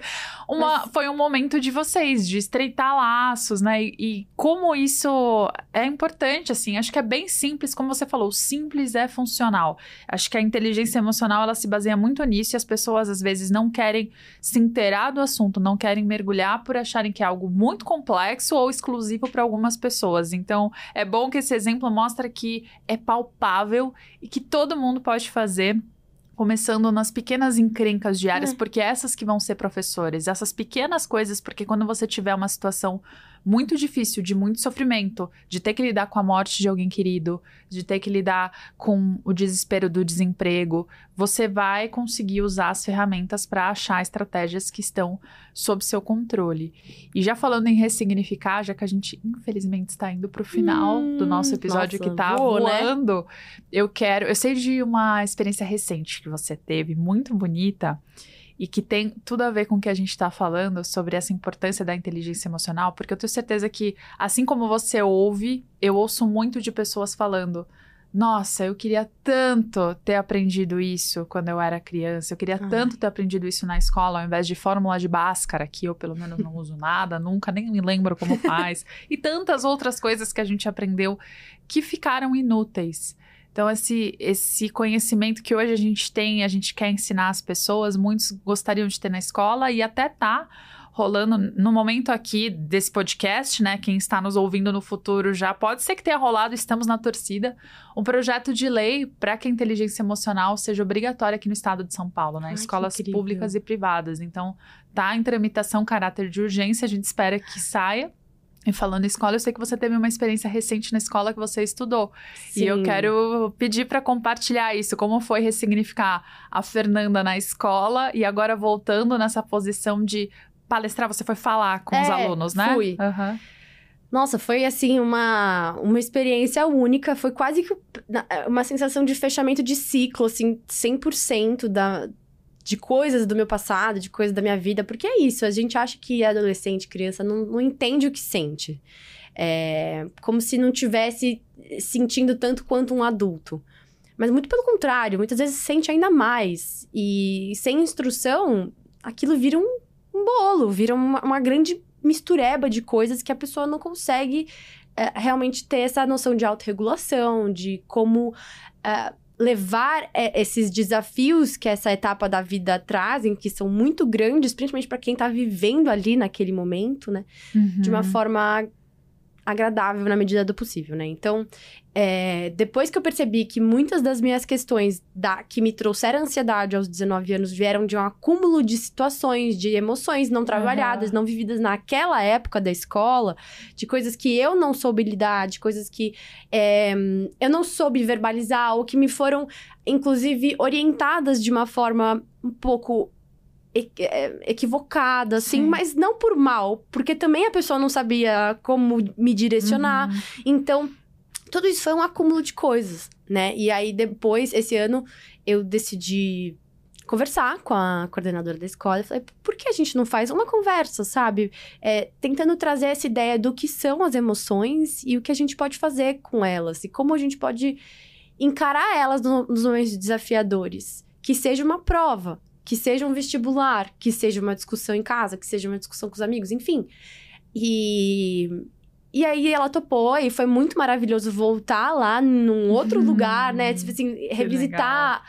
Speaker 2: uma, Foi um momento de vocês, de estreitar laços, né? E, e como isso é importante, assim. Acho que é bem simples, como você falou, simples é funcional. Acho que a inteligência emocional, ela se baseia muito nisso e as pessoas, às vezes, não querem se inteirar do assunto, não querem mergulhar por acharem que é algo muito complexo ou exclusivo para algumas pessoas. Então, é bom que esse exemplo mostra que é palpável e que todo mundo pode fazer começando nas pequenas encrencas diárias,
Speaker 3: É.
Speaker 2: porque essas que vão ser professores, essas pequenas coisas, porque quando você tiver uma situação muito difícil, de muito sofrimento, de ter que lidar com a morte de alguém querido, de ter que lidar com o desespero do desemprego, você vai conseguir usar as ferramentas para achar estratégias que estão sob seu controle. E já falando em ressignificar, já que a gente infelizmente está indo para o final hum, do nosso episódio nossa, que está voando, né? eu quero, eu sei de uma experiência recente que você teve, muito bonita e que tem tudo a ver com o que a gente está falando sobre essa importância da inteligência emocional, porque eu tenho certeza que, assim como você ouve, eu ouço muito de pessoas falando. Nossa, eu queria tanto ter aprendido isso quando eu era criança. Eu queria Ai. tanto ter aprendido isso na escola, ao invés de fórmula de Bhaskara, que eu pelo menos não uso nada, nunca nem me lembro como faz. e tantas outras coisas que a gente aprendeu que ficaram inúteis. Então, esse, esse conhecimento que hoje a gente tem, a gente quer ensinar as pessoas, muitos gostariam de ter na escola e até tá rolando no momento aqui desse podcast, né? Quem está nos ouvindo no futuro já pode ser que tenha rolado, estamos na torcida, um projeto de lei para que a inteligência emocional seja obrigatória aqui no estado de São Paulo, né? Ai, Escolas públicas e privadas. Então, tá em tramitação caráter de urgência, a gente espera que saia. E falando em escola, eu sei que você teve uma experiência recente na escola que você estudou. Sim. E eu quero pedir para compartilhar isso. Como foi ressignificar a Fernanda na escola e agora voltando nessa posição de palestrar, você foi falar com é, os alunos, né?
Speaker 3: Fui. Uhum. Nossa, foi assim uma, uma experiência única. Foi quase que uma sensação de fechamento de ciclo, assim, 100% da, de coisas do meu passado, de coisas da minha vida, porque é isso, a gente acha que adolescente, criança, não, não entende o que sente. É como se não tivesse sentindo tanto quanto um adulto. Mas muito pelo contrário, muitas vezes sente ainda mais. E sem instrução, aquilo vira um, um bolo, vira uma, uma, grande mistureba de coisas que a pessoa não consegue é, realmente ter essa noção de autorregulação, de como. É, levar é, esses desafios que essa etapa da vida trazem, que são muito grandes, principalmente para quem está vivendo ali naquele momento, né? Uhum. De uma uhum. forma agradável na medida do possível, né? Então, é, depois que eu percebi que muitas das minhas questões da, que me trouxeram ansiedade aos 19 anos vieram de um acúmulo de situações, de emoções não trabalhadas, uhum. não vividas naquela época da escola, de coisas que eu não soube lidar, de coisas que é, eu não soube verbalizar, ou que me foram, inclusive, orientadas de uma forma um pouco equivocada, assim, Sim. mas não por mal, porque também a pessoa não sabia como me direcionar. Uhum. Então, tudo isso foi um acúmulo de coisas, né? E aí, depois, esse ano, eu decidi conversar com a coordenadora da escola falei, por que a gente não faz uma conversa, sabe? É, tentando trazer essa ideia do que são as emoções e o que a gente pode fazer com elas e como a gente pode encarar elas no, nos momentos desafiadores. Que seja uma prova, que seja um vestibular, que seja uma discussão em casa, que seja uma discussão com os amigos, enfim. E e aí ela topou e foi muito maravilhoso voltar lá num outro hum, lugar, né? Tipo assim, revisitar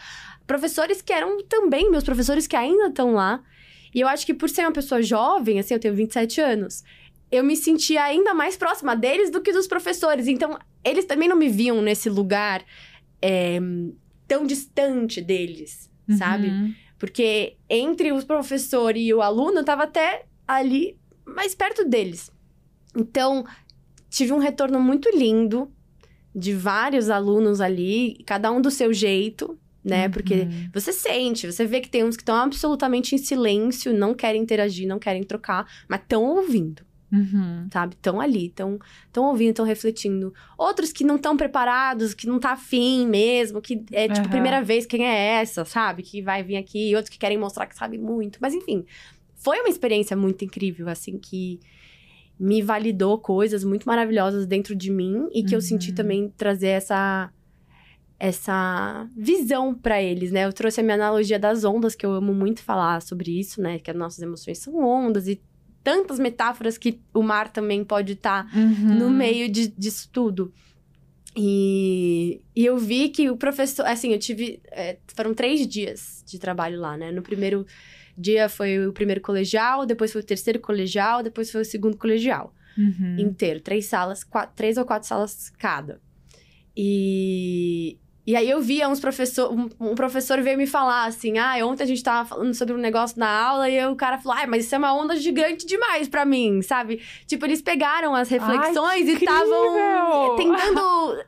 Speaker 3: professores que eram também meus professores que ainda estão lá. E eu acho que por ser uma pessoa jovem, assim, eu tenho 27 anos, eu me sentia ainda mais próxima deles do que dos professores. Então, eles também não me viam nesse lugar é, tão distante deles, uhum. sabe? Porque entre o professor e o aluno, eu tava até ali mais perto deles. Então, tive um retorno muito lindo de vários alunos ali, cada um do seu jeito, né? Uhum. Porque você sente, você vê que tem uns que estão absolutamente em silêncio, não querem interagir, não querem trocar, mas estão ouvindo. Uhum. Sabe? Estão ali, estão ouvindo, estão refletindo. Outros que não estão preparados, que não tá afim mesmo, que é tipo, uhum. primeira vez, quem é essa, sabe? Que vai vir aqui. Outros que querem mostrar que sabe muito. Mas enfim, foi uma experiência muito incrível, assim, que me validou coisas muito maravilhosas dentro de mim e que uhum. eu senti uhum. também trazer essa essa visão para eles, né? Eu trouxe a minha analogia das ondas, que eu amo muito falar sobre isso, né? Que as nossas emoções são ondas e tantas metáforas que o mar também pode estar tá uhum. no meio de, disso tudo. E, e eu vi que o professor, assim, eu tive. É, foram três dias de trabalho lá, né? No primeiro dia foi o primeiro colegial, depois foi o terceiro colegial, depois foi o segundo colegial. Uhum. Inteiro. Três salas, quatro, três ou quatro salas cada. E E aí eu via uns professor, um, um professor veio me falar assim: ah, ontem a gente tava falando sobre um negócio na aula e o cara falou: ai, mas isso é uma onda gigante demais pra mim, sabe? Tipo, eles pegaram as reflexões
Speaker 2: Ai,
Speaker 3: e estavam tentando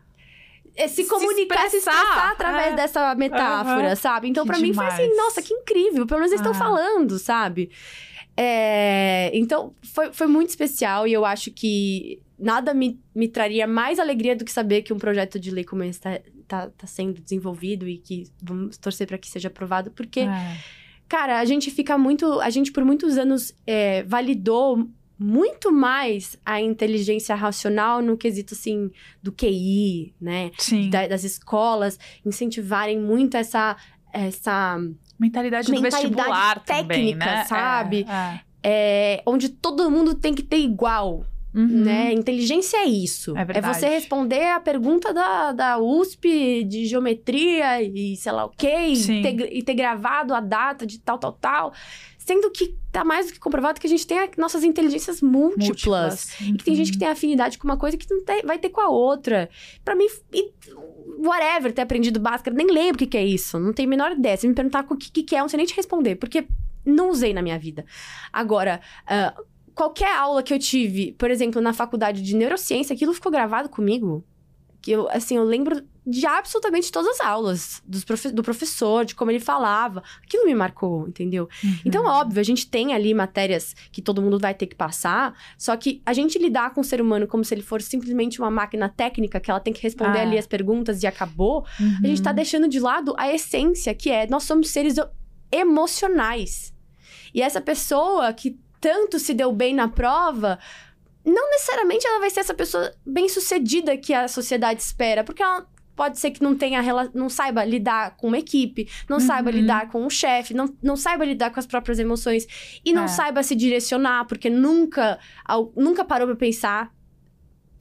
Speaker 3: eh, se
Speaker 2: Se
Speaker 3: comunicar, se
Speaker 2: expressar,
Speaker 3: expressar através
Speaker 2: é.
Speaker 3: dessa metáfora,
Speaker 2: Aham.
Speaker 3: sabe? Então, pra mim foi assim: nossa, que incrível, pelo menos eles estão
Speaker 2: Ah.
Speaker 3: falando, sabe? É, então, foi, foi muito especial e eu acho que nada me, me traria mais alegria do que saber que um projeto de lei como esse tá, tá, tá sendo desenvolvido e que vamos torcer para que seja aprovado, porque,
Speaker 2: É.
Speaker 3: cara, a gente fica muito. A gente por muitos anos é, validou muito mais a inteligência racional no quesito, assim, do QI, né?
Speaker 2: Sim.
Speaker 3: Da- das escolas incentivarem muito essa. essa
Speaker 2: Mentalidade, do
Speaker 3: Mentalidade
Speaker 2: vestibular também,
Speaker 3: técnica,
Speaker 2: né?
Speaker 3: sabe?
Speaker 2: É,
Speaker 3: é, onde todo mundo tem que ter igual,
Speaker 2: é. Uhum.
Speaker 3: né? Inteligência é isso.
Speaker 2: É verdade.
Speaker 3: você responder a pergunta da, da USP de geometria e sei lá o quê, e ter, e ter gravado a data de tal, tal, tal. Sendo que tá mais do que comprovado que a gente tem nossas inteligências múltiplas.
Speaker 2: Múltiplas.
Speaker 3: E que tem gente
Speaker 2: Uhum.
Speaker 3: que tem afinidade com uma coisa que não tem- vai ter com a outra. Pra mim, whatever, ter aprendido Bhaskara, nem lembro o que, que é isso. Não tenho a menor ideia. Se me perguntar o que, que, que é, eu não sei nem te responder, porque não usei na minha vida. Agora, ah, qualquer aula que eu tive, por exemplo, na faculdade de neurociência, aquilo ficou gravado comigo. Que eu, assim, eu lembro de absolutamente todas as aulas profe- do professor, de como ele falava. Aquilo me marcou, entendeu?
Speaker 2: Uhum.
Speaker 3: Então, óbvio, a gente tem ali matérias que todo mundo vai ter que passar, só que a gente lidar com o ser humano como se ele fosse simplesmente uma máquina técnica, que ela tem que responder
Speaker 2: Ah.
Speaker 3: ali as perguntas e acabou,
Speaker 2: Uhum.
Speaker 3: a gente tá deixando de lado a essência, que é nós somos seres emocionais. E essa pessoa que tanto se deu bem na prova, não necessariamente ela vai ser essa pessoa bem-sucedida que a sociedade espera, porque ela pode ser que não tenha não saiba lidar com uma equipe, não saiba
Speaker 2: Uhum.
Speaker 3: lidar com um chefe, não, não saiba lidar com as próprias emoções e não
Speaker 2: É.
Speaker 3: saiba se direcionar, porque nunca al- nunca parou pra pensar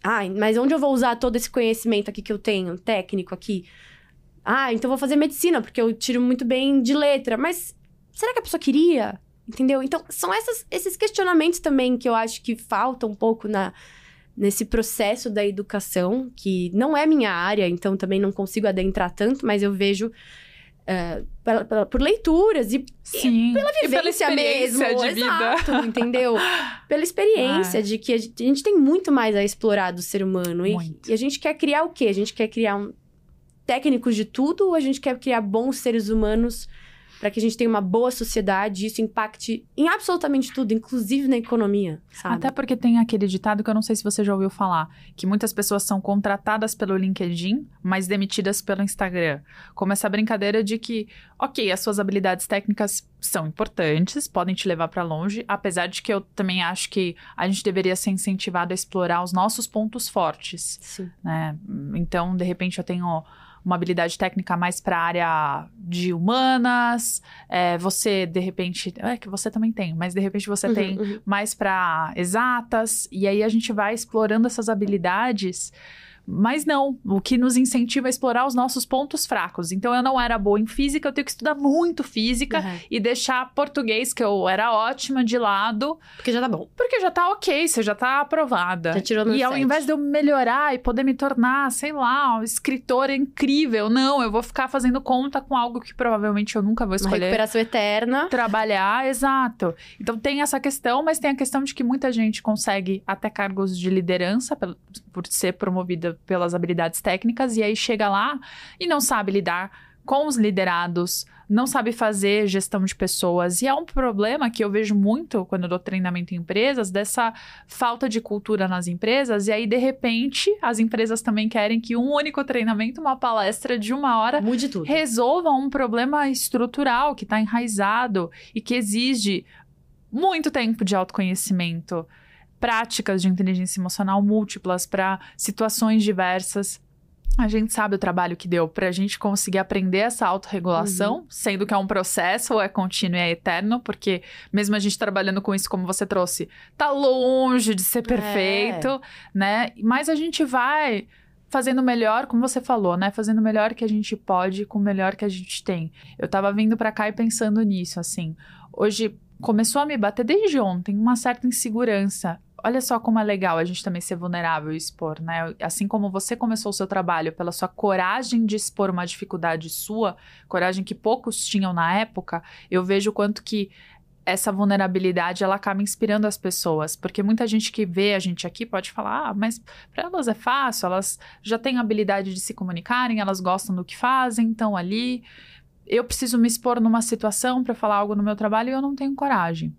Speaker 3: Ai, mas onde eu vou usar todo esse conhecimento aqui que eu tenho, técnico aqui? Ah, então vou fazer medicina, porque eu tiro muito bem de letra. Mas será que a pessoa queria? Entendeu? Então, são essas- esses questionamentos também que eu acho que faltam um pouco na, nesse processo da educação, que não é minha área, então também não consigo adentrar tanto, mas eu vejo eh, pela- pela- por leituras e
Speaker 2: Sim.
Speaker 3: pela
Speaker 2: E pela
Speaker 3: vivência
Speaker 2: experiência
Speaker 3: mesmo.
Speaker 2: de vida.
Speaker 3: Exato, entendeu? <laughs> Pela experiência
Speaker 2: Ah.
Speaker 3: de que a gente, a gente tem muito mais a explorar do ser humano. E, e a gente quer criar o quê? A gente quer criar um, técnicos de tudo ou a gente quer criar bons seres humanos para que a gente tenha uma boa sociedade e isso impacte em absolutamente tudo, inclusive na economia, sabe?
Speaker 2: Até porque tem aquele ditado que eu não sei se você já ouviu falar, que muitas pessoas são contratadas pelo LinkedIn, mas demitidas pelo Instagram. Como essa brincadeira de que, ok, as suas habilidades técnicas são importantes, podem te levar para longe, apesar de que eu também acho que a gente deveria ser incentivado a explorar os nossos pontos fortes,
Speaker 3: Sim.
Speaker 2: né? Então, de repente, eu tenho uma habilidade técnica mais para a área de humanas, é, você, de repente, é que você também tem, mas de repente você
Speaker 3: Uhum,
Speaker 2: tem
Speaker 3: uhum.
Speaker 2: mais para exatas, e aí a gente vai explorando essas habilidades. Mas não, o que nos incentiva a explorar os nossos pontos fracos. Então eu não era boa em física, eu tenho que estudar muito física
Speaker 3: Uhum.
Speaker 2: e deixar português, que eu era ótima, de lado,
Speaker 3: Porque já tá bom.
Speaker 2: porque já tá ok, você já tá aprovada.
Speaker 3: Já tirou no
Speaker 2: E ao invés de eu melhorar e poder me tornar, sei lá, uma escritora incrível, não, eu vou ficar fazendo conta com algo que provavelmente eu nunca vou
Speaker 3: Uma
Speaker 2: escolher
Speaker 3: recuperação eterna.
Speaker 2: trabalhar, exato. Então tem essa questão, mas tem a questão de que muita gente consegue até cargos de liderança por ser promovida pelas habilidades técnicas e aí chega lá e não sabe lidar com os liderados, não sabe fazer gestão de pessoas. E é um problema que eu vejo muito quando eu dou treinamento em empresas, dessa falta de cultura nas empresas. E aí, de repente, as empresas também querem que um único treinamento, uma palestra de uma hora,
Speaker 3: Mude tudo.
Speaker 2: resolvam um problema estrutural que está enraizado e que exige muito tempo de autoconhecimento, práticas de inteligência emocional múltiplas para situações diversas. A gente sabe o trabalho que deu para a gente conseguir aprender essa autorregulação, sendo que é um processo, ou é contínuo e é eterno, porque mesmo a gente trabalhando com isso, como você trouxe, tá longe de ser perfeito, né? Mas a gente vai fazendo o melhor, como você falou, né? Fazendo o melhor que a gente pode com o melhor que a gente tem. Eu tava vindo pra cá e pensando nisso, assim. Hoje começou a me bater desde ontem uma certa insegurança. Olha só como é legal a gente também ser vulnerável e expor, né? Assim como você começou o seu trabalho pela sua coragem de expor uma dificuldade sua, coragem que poucos tinham na época, eu vejo quanto que essa vulnerabilidade ela acaba inspirando as pessoas, porque muita gente que vê a gente aqui pode falar, ah, mas para elas é fácil, elas já têm a habilidade de se comunicarem, elas gostam do que fazem, estão ali. Eu preciso me expor numa situação para falar algo no meu trabalho e eu não tenho coragem.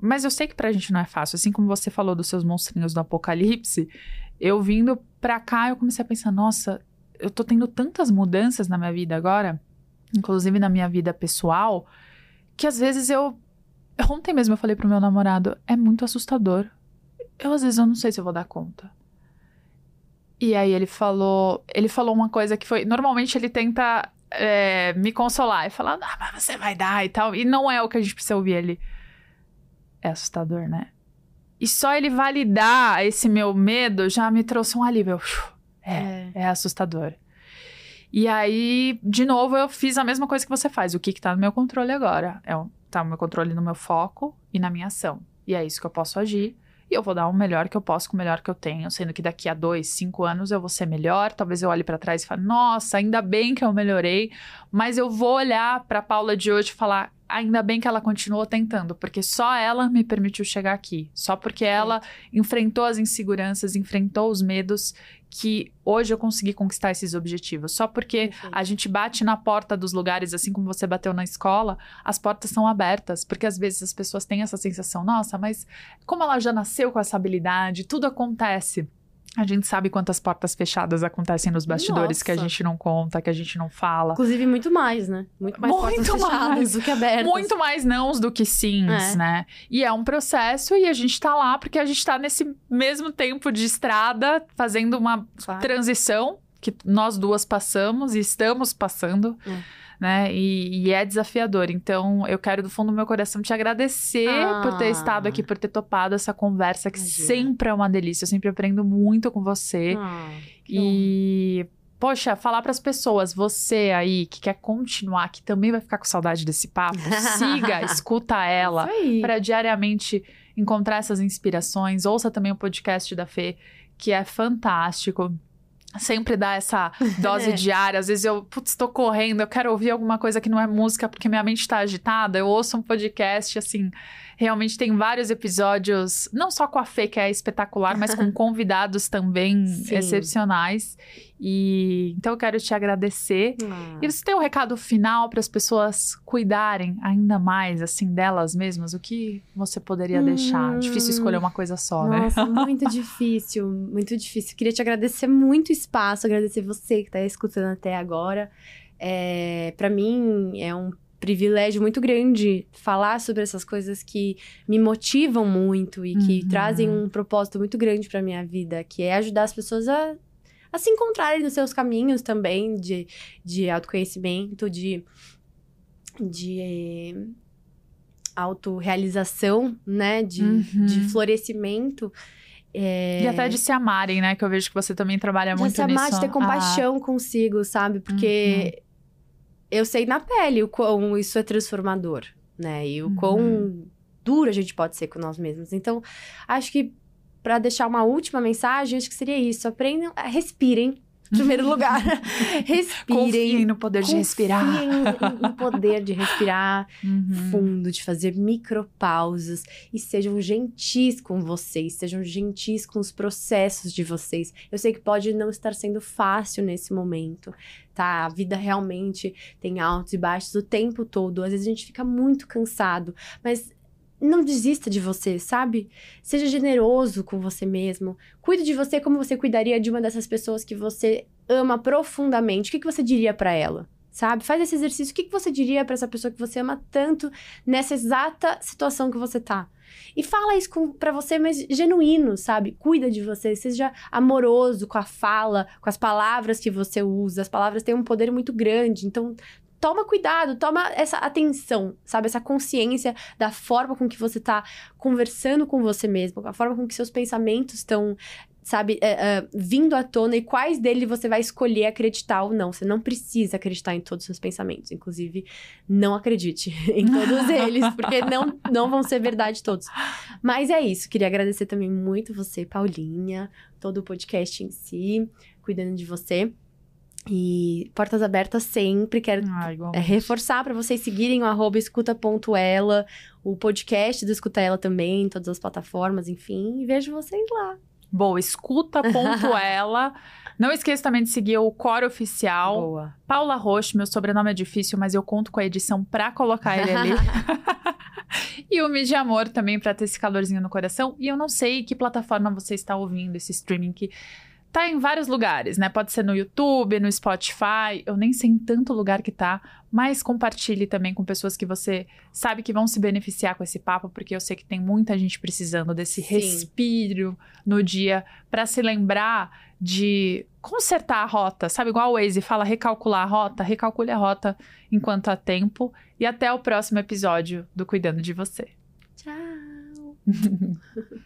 Speaker 2: Mas eu sei que pra gente não é fácil, assim como você falou dos seus monstrinhos do apocalipse, eu vindo pra cá eu comecei a pensar, nossa, eu tô tendo tantas mudanças na minha vida agora, inclusive na minha vida pessoal, que às vezes eu Ontem mesmo eu falei pro meu namorado, é muito assustador. Eu às vezes eu não sei se eu vou dar conta. E aí ele falou, ele falou uma coisa que foi, normalmente ele tenta é, me consolar e falar, ah, mas você vai dar e tal. E não é o que a gente precisa ouvir ele. É assustador, né? E só ele validar esse meu medo já me trouxe um alívio. É, é, é assustador. E aí, de novo, eu fiz a mesma coisa que você faz. O que, que tá no meu controle agora? É o tá o meu controle no meu foco e na minha ação. E é isso que eu posso agir. E eu vou dar o melhor que eu posso com o melhor que eu tenho, sendo que daqui a dois, cinco anos eu vou ser melhor. Talvez eu olhe para trás e fale, nossa, ainda bem que eu melhorei. Mas eu vou olhar para Paula de hoje e falar, ainda bem que ela continuou tentando, porque só ela me permitiu chegar aqui. Só porque ela enfrentou as inseguranças, enfrentou os medos que hoje eu consegui conquistar esses objetivos. Só porque a gente bate na porta dos lugares, assim como você bateu na escola, as portas são abertas. Porque às vezes as pessoas têm essa sensação, nossa, mas como ela já nasceu com essa habilidade, tudo acontece. A gente sabe quantas portas fechadas acontecem nos bastidores Nossa. que a gente não conta, que a gente não fala.
Speaker 3: Inclusive, muito mais, né? Muito mais muito portas mais. fechadas do que abertas.
Speaker 2: Muito mais nãos do que sims, é. né? E é um processo e a gente tá lá porque a gente tá nesse mesmo tempo de estrada, fazendo uma claro. transição que nós duas passamos e estamos passando. É né? E, e, é desafiador. Então, eu quero do fundo do meu coração te agradecer ah. por ter estado aqui, por ter topado essa conversa, que Imagina. sempre é uma delícia. Eu sempre aprendo muito com você. Ah, e. Bom. Poxa, falar para as pessoas, você aí que quer continuar, que também vai ficar com saudade desse papo, <laughs> siga, escuta ela, para diariamente encontrar essas inspirações. Ouça também o podcast da Fê, que é fantástico sempre dá essa <laughs> dose diária. Às vezes eu, putz, estou correndo, eu quero ouvir alguma coisa que não é música porque minha mente está agitada. Eu ouço um podcast, assim, realmente tem vários episódios, não só com a Fê, que é espetacular, mas com <laughs> convidados também Sim. excepcionais. E então eu quero te agradecer. Ah. E você tem um recado final para as pessoas cuidarem ainda mais assim delas mesmas? O que você poderia hum, deixar? Difícil escolher uma coisa só,
Speaker 3: nossa, né? <laughs> muito difícil, muito difícil. Queria te agradecer muito o espaço, agradecer você que está escutando até agora. É, para mim é um privilégio muito grande falar sobre essas coisas que me motivam muito e que uhum. trazem um propósito muito grande para minha vida, que é ajudar as pessoas a a se encontrarem nos seus caminhos também de, de autoconhecimento, de, de autorrealização, né? De, uhum. de florescimento.
Speaker 2: É... E até de se amarem, né? Que eu vejo que você também trabalha de muito nisso. De se amar,
Speaker 3: de ter compaixão ah. consigo, sabe? Porque uhum. Eu sei na pele o quão isso é transformador, né? E o uhum. quão duro a gente pode ser com nós mesmos. Então, acho que para deixar uma última mensagem, acho que seria isso. Aprendam, respirem. Em primeiro <laughs> lugar, <laughs> respirem.
Speaker 2: Confiem no poder de respirar.
Speaker 3: no poder de respirar <laughs> uhum. fundo, de fazer micropausas. E sejam gentis com vocês, sejam gentis com os processos de vocês. Eu sei que pode não estar sendo fácil nesse momento, tá? A vida realmente tem altos e baixos o tempo todo. Às vezes a gente fica muito cansado, mas não desista de você, sabe? Seja generoso com você mesmo. Cuide de você como você cuidaria de uma dessas pessoas que você ama profundamente. O que, que você diria para ela? Sabe? Faz esse exercício. O que, que você diria para essa pessoa que você ama tanto nessa exata situação que você tá? E fala isso para você, mas genuíno, sabe? Cuida de você, seja amoroso com a fala, com as palavras que você usa. As palavras têm um poder muito grande, então toma cuidado, toma essa atenção, sabe? Essa consciência da forma com que você tá conversando com você mesmo, a forma com que seus pensamentos estão sabe, é, é, vindo à tona e quais dele você vai escolher acreditar ou não. Você não precisa acreditar em todos os seus pensamentos. Inclusive, não acredite <laughs> em todos <laughs> eles, porque não, não vão ser verdade todos. Mas é isso. Queria agradecer também muito você, Paulinha, todo o podcast em si, cuidando de você. E portas abertas sempre. Quero
Speaker 2: Ah,
Speaker 3: é, reforçar para vocês seguirem o arroba escuta.ela, o podcast do Escuta Ela também, em todas as plataformas, enfim. E vejo vocês lá.
Speaker 2: Boa, escuta.ela. <laughs> Não esqueça também de seguir o Core Oficial.
Speaker 3: Boa.
Speaker 2: Paula Roche, meu sobrenome é difícil, mas eu conto com a edição pra colocar ele ali. <laughs> e o Mídia Amor também pra ter esse calorzinho no coração. E eu não sei que plataforma você está ouvindo esse streaming que tá em vários lugares, né? Pode ser no YouTube, no Spotify. Eu nem sei em tanto lugar que tá, mas compartilhe também com pessoas que você sabe que vão se beneficiar com esse papo, porque eu sei que tem muita gente precisando desse
Speaker 3: Sim.
Speaker 2: respiro no dia pra se lembrar de consertar a rota, sabe? Igual o Waze fala recalcular a rota, recalcule a rota enquanto há tempo. E até o próximo episódio do Cuidando de Você.
Speaker 3: Tchau. <laughs>